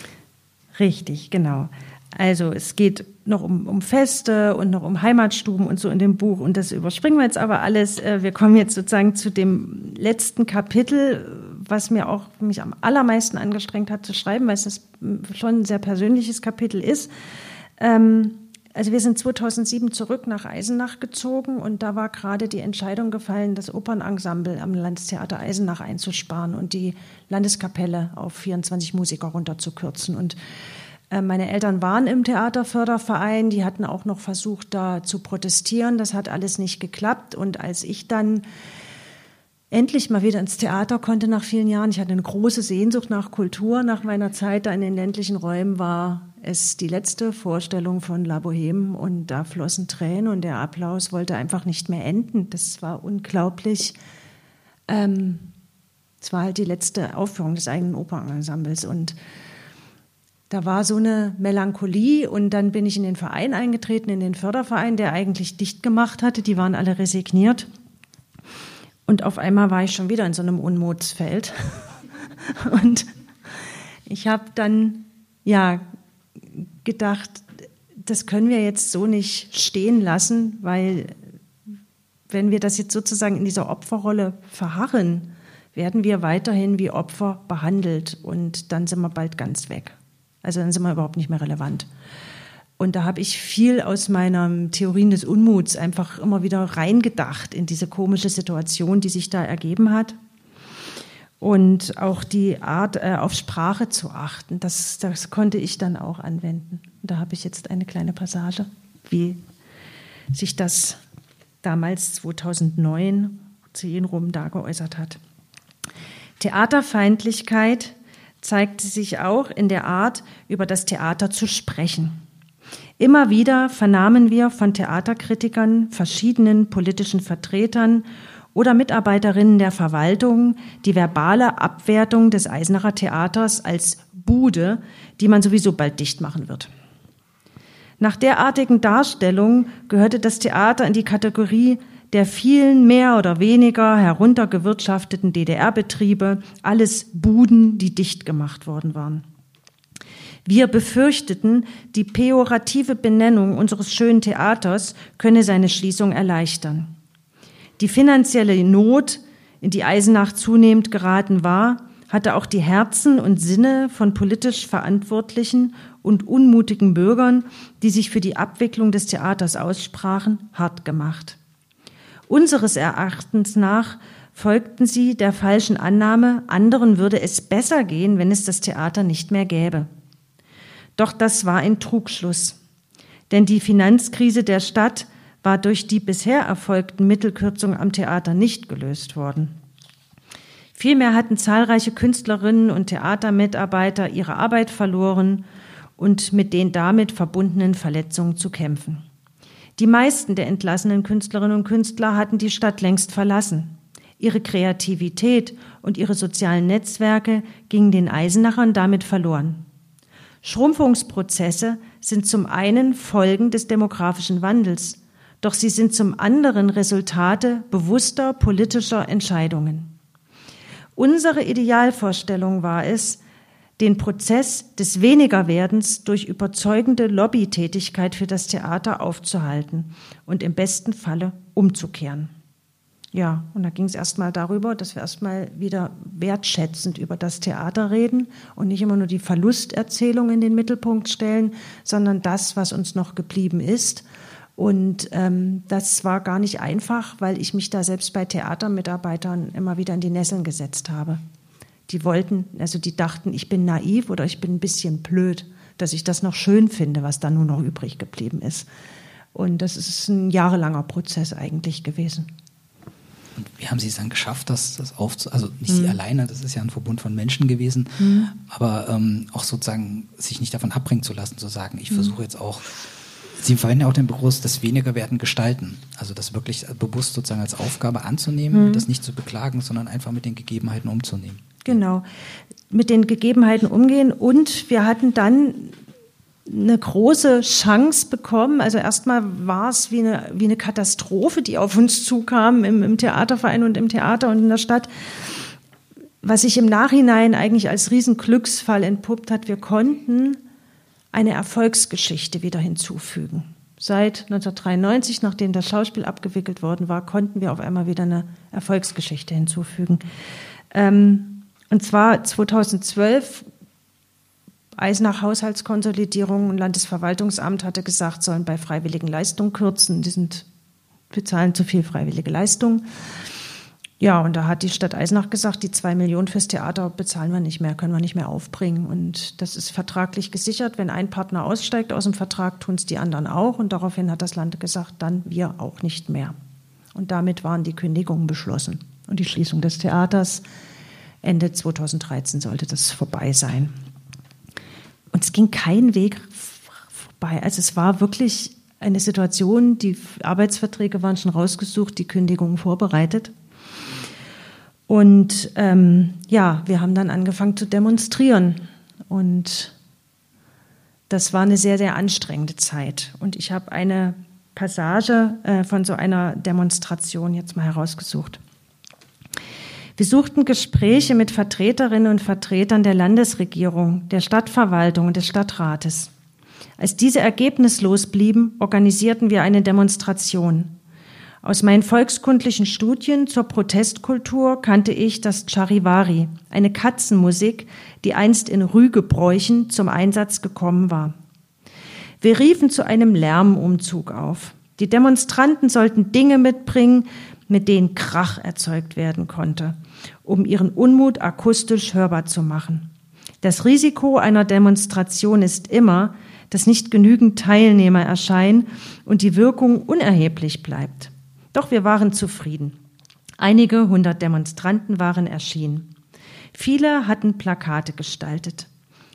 Richtig, genau. Also es geht noch um, um Feste und noch um Heimatstuben und so in dem Buch. Und das überspringen wir jetzt aber alles. Äh, wir kommen jetzt sozusagen zu dem letzten Kapitel, was mir auch mich am allermeisten angestrengt hat zu schreiben, weil es schon ein sehr persönliches Kapitel ist. Ähm, also wir sind 2007 zurück nach Eisenach gezogen und da war gerade die Entscheidung gefallen, das Opernensemble am Landestheater Eisenach einzusparen und die Landeskapelle auf 24 Musiker runterzukürzen. Und äh, meine Eltern waren im Theaterförderverein, die hatten auch noch versucht, da zu protestieren. Das hat alles nicht geklappt. Und als ich dann endlich mal wieder ins Theater konnte nach vielen Jahren, ich hatte eine große Sehnsucht nach Kultur, nach meiner Zeit da in den ländlichen Räumen, war es die letzte Vorstellung von La Boheme und da flossen Tränen und der Applaus wollte einfach nicht mehr enden. Das war unglaublich. Ähm, es war halt die letzte Aufführung des eigenen Opernensembles und da war so eine Melancholie und dann bin ich in den Verein eingetreten, in den Förderverein, der eigentlich dicht gemacht hatte. Die waren alle resigniert. Und auf einmal war ich schon wieder in so einem Unmutsfeld. Und ich habe dann ja gedacht, das können wir jetzt so nicht stehen lassen, weil wenn wir das jetzt sozusagen in dieser Opferrolle verharren, werden wir weiterhin wie Opfer behandelt und dann sind wir bald ganz weg. Also dann sind wir überhaupt nicht mehr relevant. Und da habe ich viel aus meiner Theorien des Unmuts einfach immer wieder reingedacht in diese komische Situation, die sich da ergeben hat. Und auch die Art, äh, auf Sprache zu achten, das, das konnte ich dann auch anwenden. Und da habe ich jetzt eine kleine Passage, wie sich das damals 2009 zu Jenrum da geäußert hat. Theaterfeindlichkeit zeigte sich auch in der Art, über das Theater zu sprechen. Immer wieder vernahmen wir von Theaterkritikern, verschiedenen politischen Vertretern oder Mitarbeiterinnen der Verwaltung die verbale Abwertung des Eisenacher Theaters als Bude, die man sowieso bald dicht machen wird. Nach derartigen Darstellungen gehörte das Theater in die Kategorie der vielen mehr oder weniger heruntergewirtschafteten DDR-Betriebe alles Buden, die dicht gemacht worden waren. Wir befürchteten, die pejorative Benennung unseres schönen Theaters könne seine Schließung erleichtern. Die finanzielle Not, in die Eisenach zunehmend geraten war, hatte auch die Herzen und Sinne von politisch Verantwortlichen und unmutigen Bürgern, die sich für die Abwicklung des Theaters aussprachen, hart gemacht. Unseres Erachtens nach folgten sie der falschen Annahme, anderen würde es besser gehen, wenn es das Theater nicht mehr gäbe. Doch das war ein Trugschluss. Denn die Finanzkrise der Stadt war durch die bisher erfolgten Mittelkürzungen am Theater nicht gelöst worden. Vielmehr hatten zahlreiche Künstlerinnen und Theatermitarbeiter ihre Arbeit verloren und mit den damit verbundenen Verletzungen zu kämpfen. Die meisten der entlassenen Künstlerinnen und Künstler hatten die Stadt längst verlassen. Ihre Kreativität und ihre sozialen Netzwerke gingen den Eisenachern damit verloren. Schrumpfungsprozesse sind zum einen Folgen des demografischen Wandels, doch sie sind zum anderen Resultate bewusster politischer Entscheidungen. Unsere Idealvorstellung war es, den Prozess des Wenigerwerdens durch überzeugende Lobbytätigkeit für das Theater aufzuhalten und im besten Falle umzukehren. Ja, und da ging es erstmal darüber, dass wir erstmal wieder wertschätzend über das Theater reden und nicht immer nur die Verlusterzählung in den Mittelpunkt stellen, sondern das, was uns noch geblieben ist. Und ähm, das war gar nicht einfach, weil ich mich da selbst bei Theatermitarbeitern immer wieder in die Nesseln gesetzt habe. Die wollten, also die dachten, ich bin naiv oder ich bin ein bisschen blöd, dass ich das noch schön finde, was da nur noch übrig geblieben ist. Und das ist ein jahrelanger Prozess eigentlich gewesen. Und wie haben Sie es dann geschafft, das, das aufzu... Also nicht mhm. Sie alleine, das ist ja ein Verbund von Menschen gewesen, mhm. aber ähm, auch sozusagen sich nicht davon abbringen zu lassen, zu sagen, ich mhm. versuche jetzt auch... Sie verwenden ja auch den Begriff das weniger werden gestalten. Also das wirklich bewusst sozusagen als Aufgabe anzunehmen, mhm. das nicht zu beklagen, sondern einfach mit den Gegebenheiten umzunehmen. Genau, mit den Gegebenheiten umgehen. Und wir hatten dann eine große Chance bekommen. Also erstmal war es wie eine, wie eine Katastrophe, die auf uns zukam im, im Theaterverein und im Theater und in der Stadt. Was sich im Nachhinein eigentlich als Riesenglücksfall entpuppt hat, wir konnten eine Erfolgsgeschichte wieder hinzufügen. Seit 1993, nachdem das Schauspiel abgewickelt worden war, konnten wir auf einmal wieder eine Erfolgsgeschichte hinzufügen. Ähm, und zwar 2012 Eisenach Haushaltskonsolidierung und Landesverwaltungsamt hatte gesagt, sollen bei freiwilligen Leistungen kürzen. Die sind, wir zahlen zu viel freiwillige Leistungen. Ja, und da hat die Stadt Eisenach gesagt, die zwei Millionen fürs Theater bezahlen wir nicht mehr, können wir nicht mehr aufbringen. Und das ist vertraglich gesichert. Wenn ein Partner aussteigt aus dem Vertrag, tun es die anderen auch. Und daraufhin hat das Land gesagt, dann wir auch nicht mehr. Und damit waren die Kündigungen beschlossen. Und die Schließung des Theaters Ende 2013 sollte das vorbei sein. Und es ging kein Weg vorbei. Also es war wirklich eine Situation, die Arbeitsverträge waren schon rausgesucht, die Kündigungen vorbereitet. Und ähm, ja, wir haben dann angefangen zu demonstrieren. Und das war eine sehr, sehr anstrengende Zeit. Und ich habe eine Passage äh, von so einer Demonstration jetzt mal herausgesucht. Wir suchten Gespräche mit Vertreterinnen und Vertretern der Landesregierung, der Stadtverwaltung und des Stadtrates. Als diese ergebnislos blieben, organisierten wir eine Demonstration. Aus meinen volkskundlichen Studien zur Protestkultur kannte ich das Charivari, eine Katzenmusik, die einst in Rügebräuchen zum Einsatz gekommen war. Wir riefen zu einem Lärmumzug auf. Die Demonstranten sollten Dinge mitbringen, mit denen Krach erzeugt werden konnte um ihren Unmut akustisch hörbar zu machen. Das Risiko einer Demonstration ist immer, dass nicht genügend Teilnehmer erscheinen und die Wirkung unerheblich bleibt. Doch wir waren zufrieden. Einige hundert Demonstranten waren erschienen. Viele hatten Plakate gestaltet.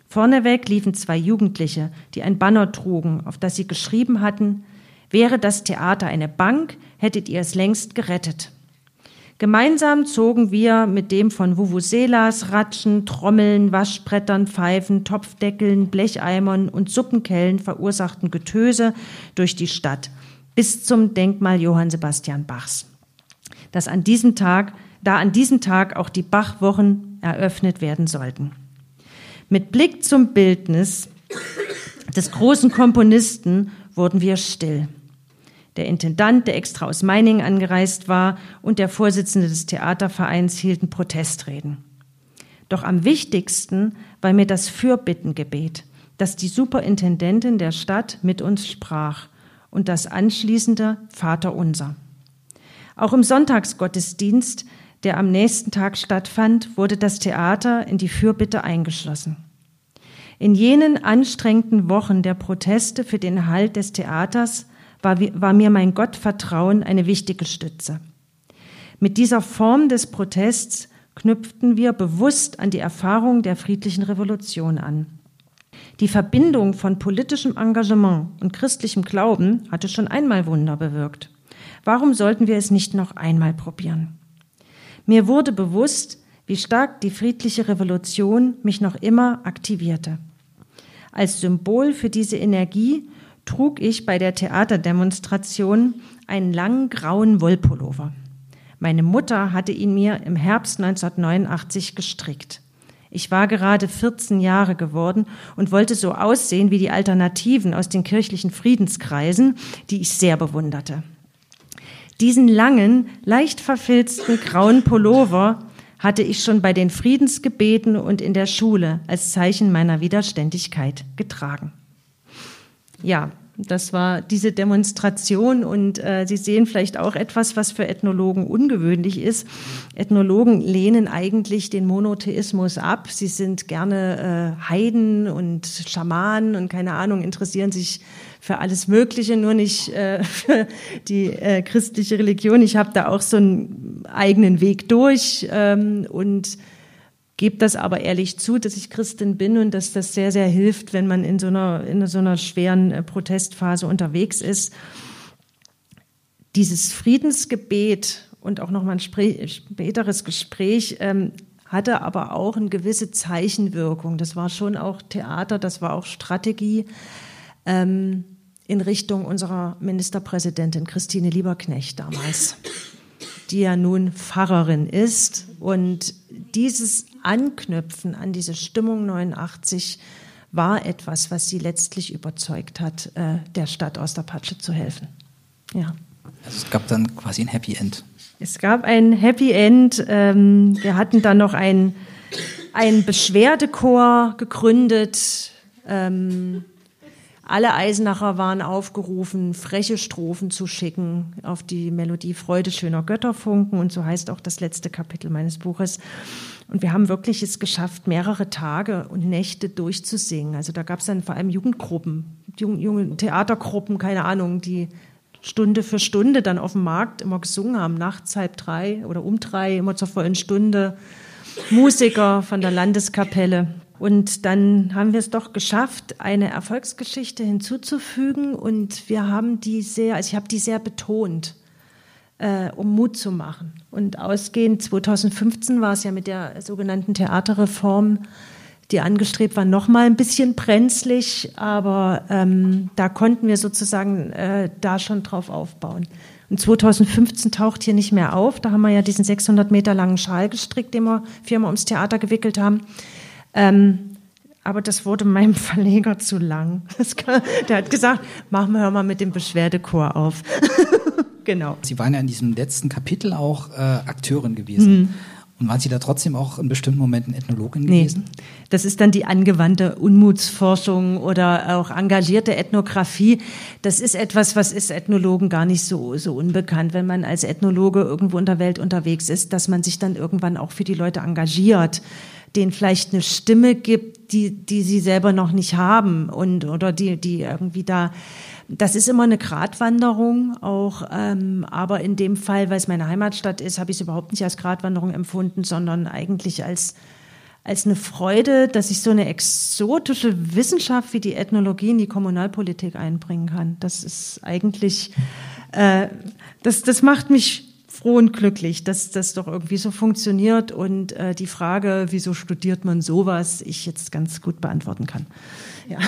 Vorneweg liefen zwei Jugendliche, die ein Banner trugen, auf das sie geschrieben hatten, wäre das Theater eine Bank, hättet ihr es längst gerettet. Gemeinsam zogen wir mit dem von Vuvuzelas, Ratschen, Trommeln, Waschbrettern, Pfeifen, Topfdeckeln, Blecheimern und Suppenkellen verursachten Getöse durch die Stadt bis zum Denkmal Johann Sebastian Bachs. Das an diesem Tag, da an diesem Tag auch die Bachwochen eröffnet werden sollten. Mit Blick zum Bildnis des großen Komponisten wurden wir still der Intendant, der extra aus Meiningen angereist war, und der Vorsitzende des Theatervereins hielten Protestreden. Doch am wichtigsten war mir das Fürbittengebet, dass die Superintendentin der Stadt mit uns sprach und das anschließende Vaterunser. Auch im Sonntagsgottesdienst, der am nächsten Tag stattfand, wurde das Theater in die Fürbitte eingeschlossen. In jenen anstrengenden Wochen der Proteste für den Halt des Theaters war, war mir mein Gottvertrauen eine wichtige Stütze. Mit dieser Form des Protests knüpften wir bewusst an die Erfahrung der friedlichen Revolution an. Die Verbindung von politischem Engagement und christlichem Glauben hatte schon einmal Wunder bewirkt. Warum sollten wir es nicht noch einmal probieren? Mir wurde bewusst, wie stark die friedliche Revolution mich noch immer aktivierte. Als Symbol für diese Energie trug ich bei der Theaterdemonstration einen langen grauen Wollpullover. Meine Mutter hatte ihn mir im Herbst 1989 gestrickt. Ich war gerade 14 Jahre geworden und wollte so aussehen wie die Alternativen aus den kirchlichen Friedenskreisen, die ich sehr bewunderte. Diesen langen, leicht verfilzten grauen Pullover hatte ich schon bei den Friedensgebeten und in der Schule als Zeichen meiner Widerständigkeit getragen. Ja, das war diese Demonstration und äh, Sie sehen vielleicht auch etwas, was für Ethnologen ungewöhnlich ist. Ethnologen lehnen eigentlich den Monotheismus ab. Sie sind gerne äh, Heiden und Schamanen und keine Ahnung, interessieren sich für alles Mögliche, nur nicht äh, für die äh, christliche Religion. Ich habe da auch so einen eigenen Weg durch ähm, und gebe das aber ehrlich zu, dass ich Christin bin und dass das sehr, sehr hilft, wenn man in so einer, in so einer schweren äh, Protestphase unterwegs ist. Dieses Friedensgebet und auch nochmal ein späteres Gespräch ähm, hatte aber auch eine gewisse Zeichenwirkung. Das war schon auch Theater, das war auch Strategie ähm, in Richtung unserer Ministerpräsidentin Christine Lieberknecht damals, die ja nun Pfarrerin ist. Und dieses Anknüpfen an diese Stimmung 89 war etwas, was sie letztlich überzeugt hat, äh, der Stadt Osterpatsche zu helfen. Ja. Also es gab dann quasi ein Happy End. Es gab ein Happy End. Ähm, wir hatten dann noch ein, ein Beschwerdechor gegründet. Ähm, alle Eisenacher waren aufgerufen, freche Strophen zu schicken auf die Melodie Freude schöner Götterfunken. Und so heißt auch das letzte Kapitel meines Buches. Und wir haben wirklich es geschafft, mehrere Tage und Nächte durchzusingen. Also da gab es dann vor allem Jugendgruppen, junge, junge Theatergruppen, keine Ahnung, die Stunde für Stunde dann auf dem Markt immer gesungen haben, nachts halb drei oder um drei, immer zur vollen Stunde. Musiker von der Landeskapelle. Und dann haben wir es doch geschafft, eine Erfolgsgeschichte hinzuzufügen. Und wir haben die sehr, also ich habe die sehr betont äh, um Mut zu machen. Und ausgehend 2015 war es ja mit der sogenannten Theaterreform, die angestrebt war, noch mal ein bisschen brenzlig, aber ähm, da konnten wir sozusagen äh, da schon drauf aufbauen. Und 2015 taucht hier nicht mehr auf. Da haben wir ja diesen 600 Meter langen Schal gestrickt, den wir viermal ums Theater gewickelt haben. Ähm, aber das wurde meinem Verleger zu lang. Kann, der hat gesagt, machen wir mal mit dem Beschwerdechor auf. Genau. Sie waren ja in diesem letzten Kapitel auch äh, Akteurin gewesen. Mhm. Und waren Sie da trotzdem auch in bestimmten Momenten Ethnologin nee, gewesen? Das ist dann die angewandte Unmutsforschung oder auch engagierte Ethnographie. Das ist etwas, was ist Ethnologen gar nicht so, so unbekannt, wenn man als Ethnologe irgendwo in der Welt unterwegs ist, dass man sich dann irgendwann auch für die Leute engagiert denen vielleicht eine Stimme gibt, die, die sie selber noch nicht haben und oder die, die irgendwie da das ist immer eine Gratwanderung auch, ähm, aber in dem Fall, weil es meine Heimatstadt ist, habe ich es überhaupt nicht als Gratwanderung empfunden, sondern eigentlich als als eine Freude, dass ich so eine exotische Wissenschaft wie die Ethnologie in die Kommunalpolitik einbringen kann. Das ist eigentlich, äh, das, das macht mich froh und glücklich, dass das doch irgendwie so funktioniert und äh, die Frage, wieso studiert man sowas, ich jetzt ganz gut beantworten kann. Ja.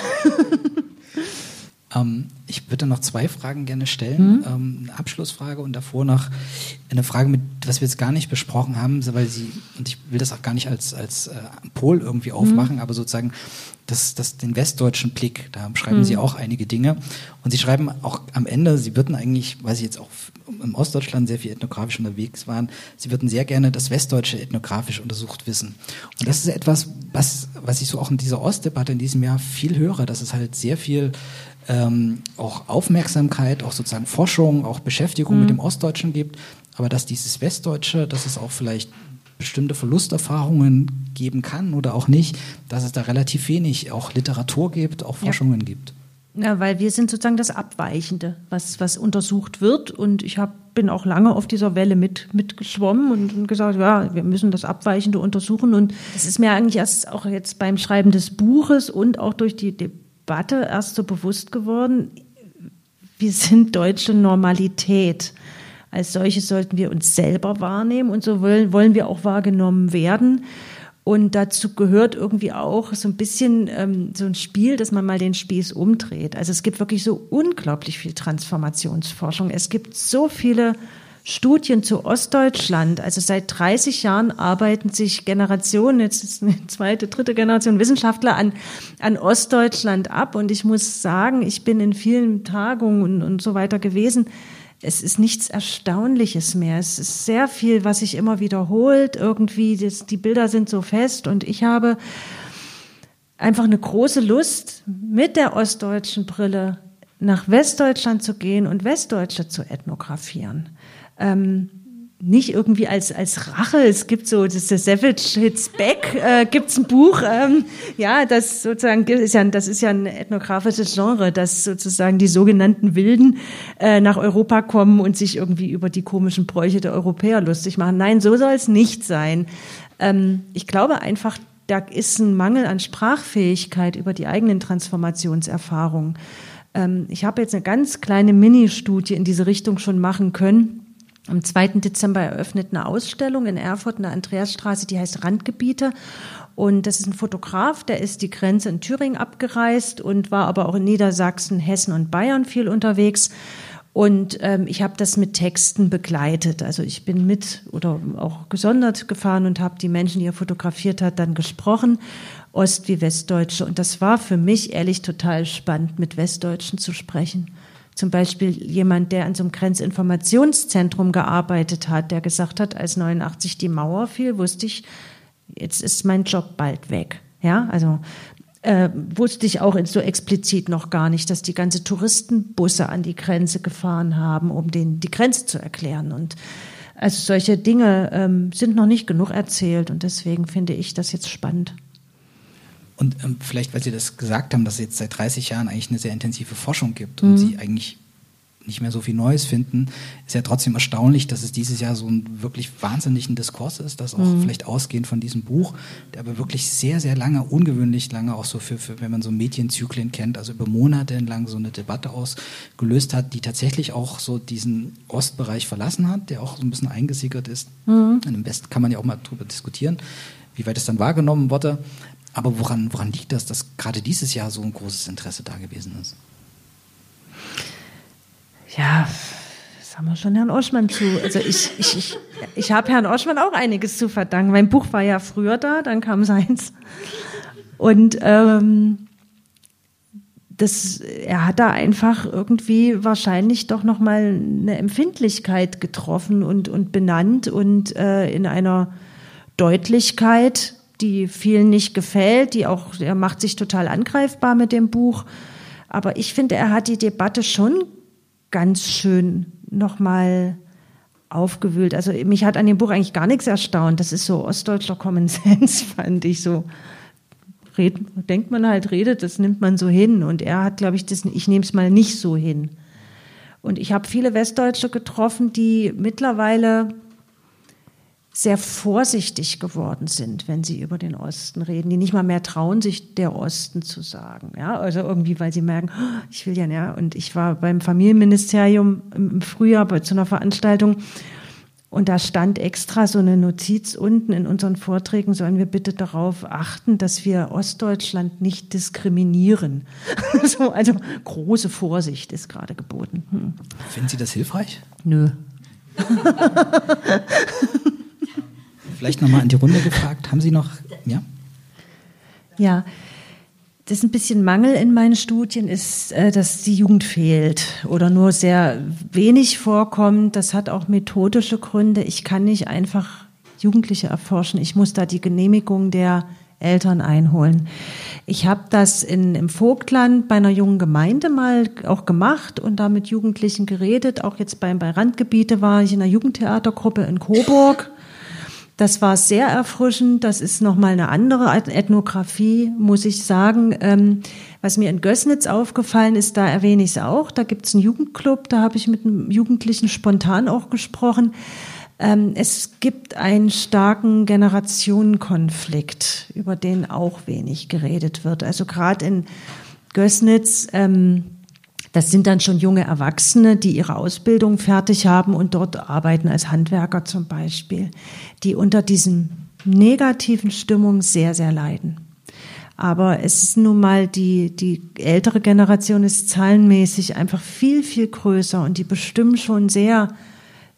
Ähm, ich würde noch zwei Fragen gerne stellen. Mhm. Ähm, eine Abschlussfrage und davor noch eine Frage, mit, was wir jetzt gar nicht besprochen haben, weil Sie, und ich will das auch gar nicht als, als äh, Pol irgendwie aufmachen, mhm. aber sozusagen das, das, den westdeutschen Blick, da schreiben mhm. Sie auch einige Dinge. Und Sie schreiben auch am Ende, Sie würden eigentlich, weil Sie jetzt auch im Ostdeutschland sehr viel ethnografisch unterwegs waren, Sie würden sehr gerne das Westdeutsche ethnografisch untersucht wissen. Und das ist etwas, was, was ich so auch in dieser Ostdebatte in diesem Jahr viel höre, dass es halt sehr viel ähm, auch Aufmerksamkeit, auch sozusagen Forschung, auch Beschäftigung mhm. mit dem Ostdeutschen gibt, aber dass dieses Westdeutsche, dass es auch vielleicht bestimmte Verlusterfahrungen geben kann oder auch nicht, dass es da relativ wenig auch Literatur gibt, auch Forschungen ja. gibt. Ja, weil wir sind sozusagen das Abweichende, was, was untersucht wird. Und ich hab, bin auch lange auf dieser Welle mit, mitgeschwommen und, und gesagt, ja, wir müssen das Abweichende untersuchen. Und es ist mir eigentlich erst auch jetzt beim Schreiben des Buches und auch durch die Debatte erst so bewusst geworden, wir sind deutsche Normalität. Als solche sollten wir uns selber wahrnehmen und so wollen, wollen wir auch wahrgenommen werden. Und dazu gehört irgendwie auch so ein bisschen ähm, so ein Spiel, dass man mal den Spieß umdreht. Also es gibt wirklich so unglaublich viel Transformationsforschung. Es gibt so viele Studien zu Ostdeutschland. Also seit 30 Jahren arbeiten sich Generationen, jetzt ist eine zweite, dritte Generation Wissenschaftler an, an Ostdeutschland ab. Und ich muss sagen, ich bin in vielen Tagungen und, und so weiter gewesen. Es ist nichts Erstaunliches mehr. Es ist sehr viel, was sich immer wiederholt. Irgendwie, das, die Bilder sind so fest. Und ich habe einfach eine große Lust, mit der ostdeutschen Brille nach Westdeutschland zu gehen und Westdeutsche zu ethnografieren ähm, nicht irgendwie als, als Rache. Es gibt so, das ist der Savage Hits Back, äh, gibt's ein Buch, ähm, ja, das sozusagen ist ja, das ist ja ein ethnografisches Genre, dass sozusagen die sogenannten Wilden äh, nach Europa kommen und sich irgendwie über die komischen Bräuche der Europäer lustig machen. Nein, so soll es nicht sein. Ähm, ich glaube einfach, da ist ein Mangel an Sprachfähigkeit über die eigenen Transformationserfahrungen. Ähm, ich habe jetzt eine ganz kleine Mini-Studie in diese Richtung schon machen können am 2. Dezember eröffnet eine Ausstellung in Erfurt in der Andreasstraße, die heißt Randgebiete. Und das ist ein Fotograf, der ist die Grenze in Thüringen abgereist und war aber auch in Niedersachsen, Hessen und Bayern viel unterwegs. Und ähm, ich habe das mit Texten begleitet. Also ich bin mit oder auch gesondert gefahren und habe die Menschen, die er fotografiert hat, dann gesprochen, Ost- wie Westdeutsche. Und das war für mich ehrlich total spannend, mit Westdeutschen zu sprechen. Zum Beispiel jemand, der an so einem Grenzinformationszentrum gearbeitet hat, der gesagt hat, als 89 die Mauer fiel, wusste ich, jetzt ist mein Job bald weg. Ja, also äh, wusste ich auch so explizit noch gar nicht, dass die ganze Touristenbusse an die Grenze gefahren haben, um den die Grenze zu erklären. Und also solche Dinge ähm, sind noch nicht genug erzählt und deswegen finde ich das jetzt spannend. Und ähm, vielleicht, weil Sie das gesagt haben, dass es jetzt seit 30 Jahren eigentlich eine sehr intensive Forschung gibt und mhm. Sie eigentlich nicht mehr so viel Neues finden, ist ja trotzdem erstaunlich, dass es dieses Jahr so einen wirklich wahnsinnigen Diskurs ist, dass auch mhm. vielleicht ausgehend von diesem Buch, der aber wirklich sehr, sehr lange, ungewöhnlich lange auch so für, für wenn man so Medienzyklen kennt, also über Monate entlang so eine Debatte ausgelöst hat, die tatsächlich auch so diesen Ostbereich verlassen hat, der auch so ein bisschen eingesickert ist. Mhm. Und im Westen kann man ja auch mal drüber diskutieren, wie weit es dann wahrgenommen wurde. Aber woran, woran liegt das, dass gerade dieses Jahr so ein großes Interesse da gewesen ist? Ja, das haben wir schon Herrn Oschmann zu. Also ich, ich, ich, ich habe Herrn Oschmann auch einiges zu verdanken. Mein Buch war ja früher da, dann kam seins. Und ähm, das, er hat da einfach irgendwie wahrscheinlich doch nochmal eine Empfindlichkeit getroffen und, und benannt und äh, in einer Deutlichkeit, die vielen nicht gefällt, die auch, er macht sich total angreifbar mit dem Buch. Aber ich finde, er hat die Debatte schon ganz schön nochmal aufgewühlt. Also mich hat an dem Buch eigentlich gar nichts erstaunt. Das ist so ostdeutscher Common Sense, fand ich so. Red, denkt man halt, redet, das nimmt man so hin. Und er hat, glaube ich, das, ich nehme es mal nicht so hin. Und ich habe viele Westdeutsche getroffen, die mittlerweile sehr vorsichtig geworden sind, wenn sie über den Osten reden, die nicht mal mehr trauen, sich der Osten zu sagen. Ja, also irgendwie, weil sie merken, oh, ich will ja, ja. Und ich war beim Familienministerium im Frühjahr bei, zu einer Veranstaltung und da stand extra so eine Notiz unten in unseren Vorträgen, sollen wir bitte darauf achten, dass wir Ostdeutschland nicht diskriminieren. so, also große Vorsicht ist gerade geboten. Hm. Finden Sie das hilfreich? Nö. Vielleicht nochmal an die Runde gefragt. Haben Sie noch, ja? Ja, das ist ein bisschen Mangel in meinen Studien, ist, äh, dass die Jugend fehlt oder nur sehr wenig vorkommt. Das hat auch methodische Gründe. Ich kann nicht einfach Jugendliche erforschen. Ich muss da die Genehmigung der Eltern einholen. Ich habe das in, im Vogtland bei einer jungen Gemeinde mal auch gemacht und da mit Jugendlichen geredet. Auch jetzt bei, bei Randgebiete war ich in einer Jugendtheatergruppe in Coburg. Das war sehr erfrischend. Das ist nochmal eine andere Ethnographie, muss ich sagen. Ähm, was mir in Gößnitz aufgefallen ist, da erwähne ich es auch. Da gibt es einen Jugendclub, da habe ich mit einem Jugendlichen spontan auch gesprochen. Ähm, es gibt einen starken Generationenkonflikt, über den auch wenig geredet wird. Also gerade in Gößnitz ähm, das sind dann schon junge Erwachsene, die ihre Ausbildung fertig haben und dort arbeiten als Handwerker zum Beispiel, die unter diesen negativen Stimmungen sehr, sehr leiden. Aber es ist nun mal die, die ältere Generation ist zahlenmäßig einfach viel, viel größer und die bestimmen schon sehr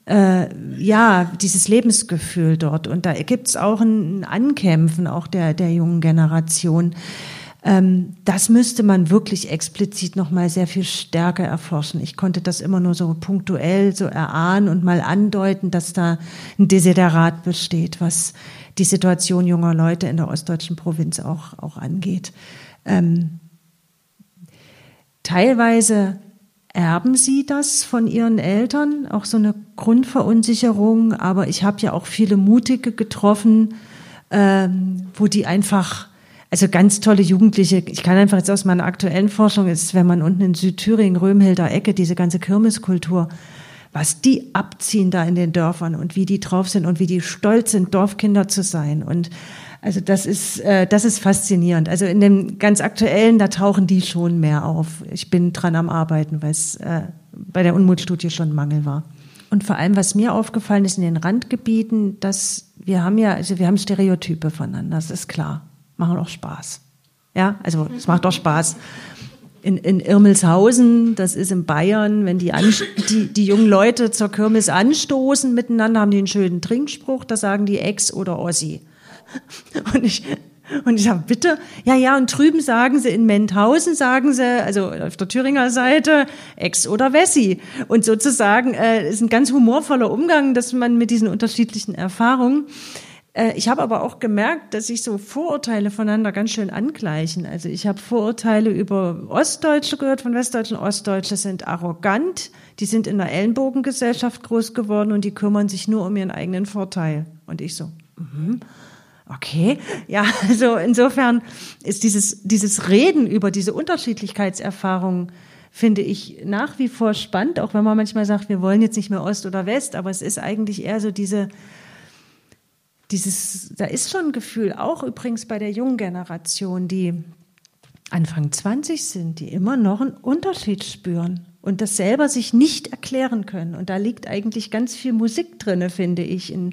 äh, ja, dieses Lebensgefühl dort. Und da gibt es auch ein Ankämpfen auch der, der jungen Generation. Ähm, das müsste man wirklich explizit noch mal sehr viel stärker erforschen. Ich konnte das immer nur so punktuell so erahnen und mal andeuten, dass da ein Desiderat besteht, was die Situation junger Leute in der ostdeutschen Provinz auch, auch angeht. Ähm, teilweise erben sie das von ihren Eltern, auch so eine Grundverunsicherung, aber ich habe ja auch viele Mutige getroffen, ähm, wo die einfach also ganz tolle Jugendliche. Ich kann einfach jetzt aus meiner aktuellen Forschung ist, wenn man unten in Südthüringen, Römhilder Ecke, diese ganze Kirmeskultur, was die abziehen da in den Dörfern und wie die drauf sind und wie die stolz sind, Dorfkinder zu sein. Und also das ist, äh, das ist faszinierend. Also in dem ganz aktuellen, da tauchen die schon mehr auf. Ich bin dran am Arbeiten, weil es äh, bei der Unmutstudie schon Mangel war. Und vor allem, was mir aufgefallen ist in den Randgebieten, dass wir haben ja, also wir haben Stereotype voneinander, das ist klar machen auch Spaß. Ja, also es macht doch Spaß. In, in Irmelshausen, das ist in Bayern, wenn die, die, die jungen Leute zur Kirmes anstoßen miteinander, haben die einen schönen Trinkspruch, da sagen die Ex oder Ossi. Und ich, und ich sage, bitte? Ja, ja, und drüben sagen sie, in Menthausen sagen sie, also auf der Thüringer Seite, Ex oder Wessi. Und sozusagen äh, ist ein ganz humorvoller Umgang, dass man mit diesen unterschiedlichen Erfahrungen ich habe aber auch gemerkt, dass sich so Vorurteile voneinander ganz schön angleichen. Also ich habe Vorurteile über Ostdeutsche gehört von Westdeutschen. Ostdeutsche sind arrogant, die sind in einer Ellenbogengesellschaft groß geworden und die kümmern sich nur um ihren eigenen Vorteil. Und ich so, mhm. Okay, ja, also insofern ist dieses, dieses Reden über diese Unterschiedlichkeitserfahrungen, finde ich nach wie vor spannend, auch wenn man manchmal sagt, wir wollen jetzt nicht mehr Ost oder West, aber es ist eigentlich eher so diese, dieses, da ist schon ein Gefühl, auch übrigens bei der jungen Generation, die Anfang 20 sind, die immer noch einen Unterschied spüren und das selber sich nicht erklären können. Und da liegt eigentlich ganz viel Musik drinne, finde ich, in,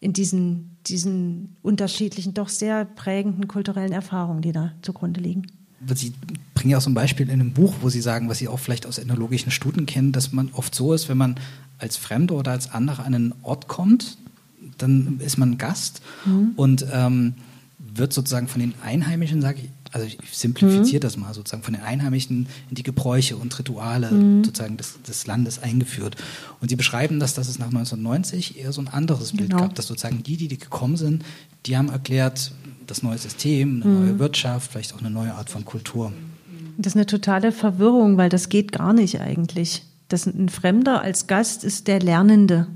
in diesen, diesen unterschiedlichen, doch sehr prägenden kulturellen Erfahrungen, die da zugrunde liegen. Sie bringen ja auch so ein Beispiel in einem Buch, wo Sie sagen, was Sie auch vielleicht aus ethnologischen Studien kennen, dass man oft so ist, wenn man als Fremder oder als anderer an einen Ort kommt, dann ist man Gast mhm. und ähm, wird sozusagen von den Einheimischen, sage ich, also ich simplifiziere mhm. das mal sozusagen, von den Einheimischen in die Gebräuche und Rituale mhm. sozusagen des, des, Landes eingeführt. Und sie beschreiben das, dass es nach 1990 eher so ein anderes Bild genau. gab, dass sozusagen die, die, die gekommen sind, die haben erklärt, das neue System, eine mhm. neue Wirtschaft, vielleicht auch eine neue Art von Kultur. Das ist eine totale Verwirrung, weil das geht gar nicht eigentlich. Das ein Fremder als Gast ist der Lernende.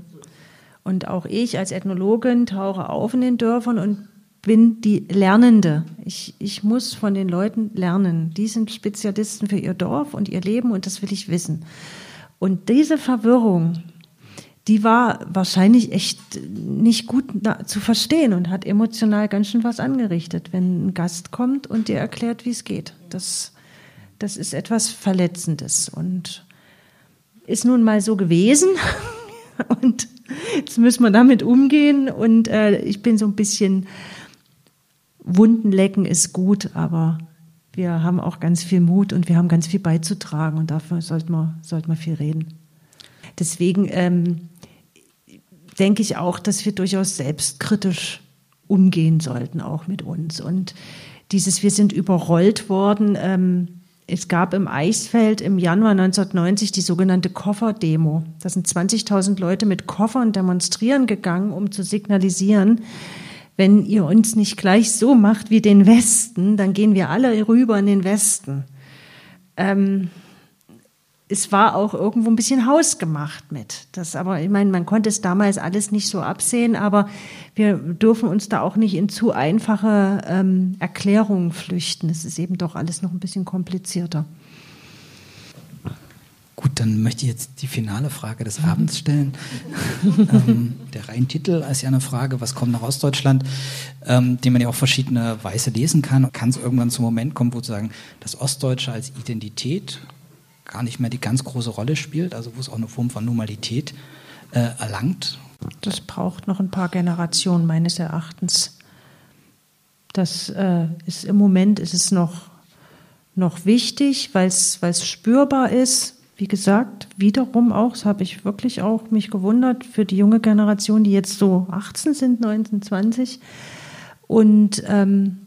Und auch ich als Ethnologin tauche auf in den Dörfern und bin die Lernende. Ich, ich muss von den Leuten lernen. Die sind Spezialisten für ihr Dorf und ihr Leben und das will ich wissen. Und diese Verwirrung, die war wahrscheinlich echt nicht gut zu verstehen und hat emotional ganz schön was angerichtet, wenn ein Gast kommt und dir erklärt, wie es geht. Das, das ist etwas Verletzendes und ist nun mal so gewesen. und Jetzt müssen wir damit umgehen und äh, ich bin so ein bisschen, Wunden lecken ist gut, aber wir haben auch ganz viel Mut und wir haben ganz viel beizutragen und dafür sollte man, sollte man viel reden. Deswegen ähm, denke ich auch, dass wir durchaus selbstkritisch umgehen sollten, auch mit uns. Und dieses, wir sind überrollt worden, ähm, es gab im Eichsfeld im Januar 1990 die sogenannte Kofferdemo. Da sind 20.000 Leute mit Koffern demonstrieren gegangen, um zu signalisieren, wenn ihr uns nicht gleich so macht wie den Westen, dann gehen wir alle rüber in den Westen. Ähm, es war auch irgendwo ein bisschen hausgemacht mit. Das aber, ich meine, man konnte es damals alles nicht so absehen, aber wir dürfen uns da auch nicht in zu einfache ähm, Erklärungen flüchten. Es ist eben doch alles noch ein bisschen komplizierter. Gut, dann möchte ich jetzt die finale Frage des Abends stellen. ähm, der reine Titel ist ja eine Frage, was kommt nach Ostdeutschland, ähm, den man ja auch verschiedene Weise lesen kann. Kann es irgendwann zum Moment kommen, wo sozusagen das Ostdeutsche als Identität gar nicht mehr die ganz große Rolle spielt, also wo es auch eine Form von Normalität äh, erlangt? Das braucht noch ein paar Generationen meines Erachtens. Das äh, ist im Moment ist es noch, noch wichtig, weil es spürbar ist. wie gesagt, wiederum auch, das habe ich wirklich auch mich gewundert, für die junge Generation, die jetzt so 18 sind, 19, 20. Und ähm,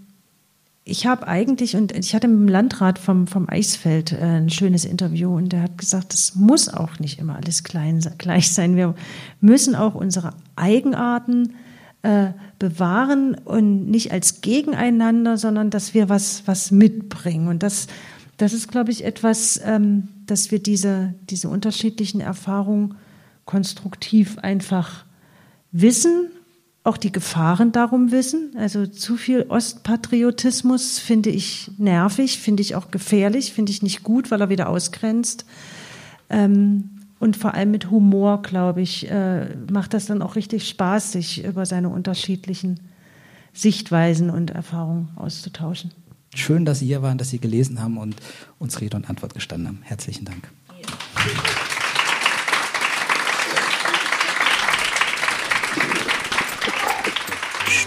ich habe eigentlich, und ich hatte mit dem Landrat vom, vom Eisfeld äh, ein schönes Interview und der hat gesagt, es muss auch nicht immer alles klein, gleich sein. Wir müssen auch unsere Eigenarten äh, bewahren und nicht als gegeneinander, sondern dass wir was, was mitbringen. Und das, das ist, glaube ich, etwas, ähm, dass wir diese, diese unterschiedlichen Erfahrungen konstruktiv einfach wissen, auch die Gefahren darum wissen. Also zu viel Ostpatriotismus finde ich nervig, finde ich auch gefährlich, finde ich nicht gut, weil er wieder ausgrenzt. Ähm, und vor allem mit Humor, glaube ich, äh, macht das dann auch richtig Spaß, sich über seine unterschiedlichen Sichtweisen und Erfahrungen auszutauschen. Schön, dass Sie hier waren, dass Sie gelesen haben und uns Rede und Antwort gestanden haben. Herzlichen Dank.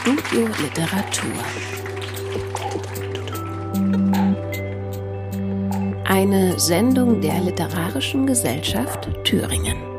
Studio Literatur. Eine Sendung der Literarischen Gesellschaft Thüringen.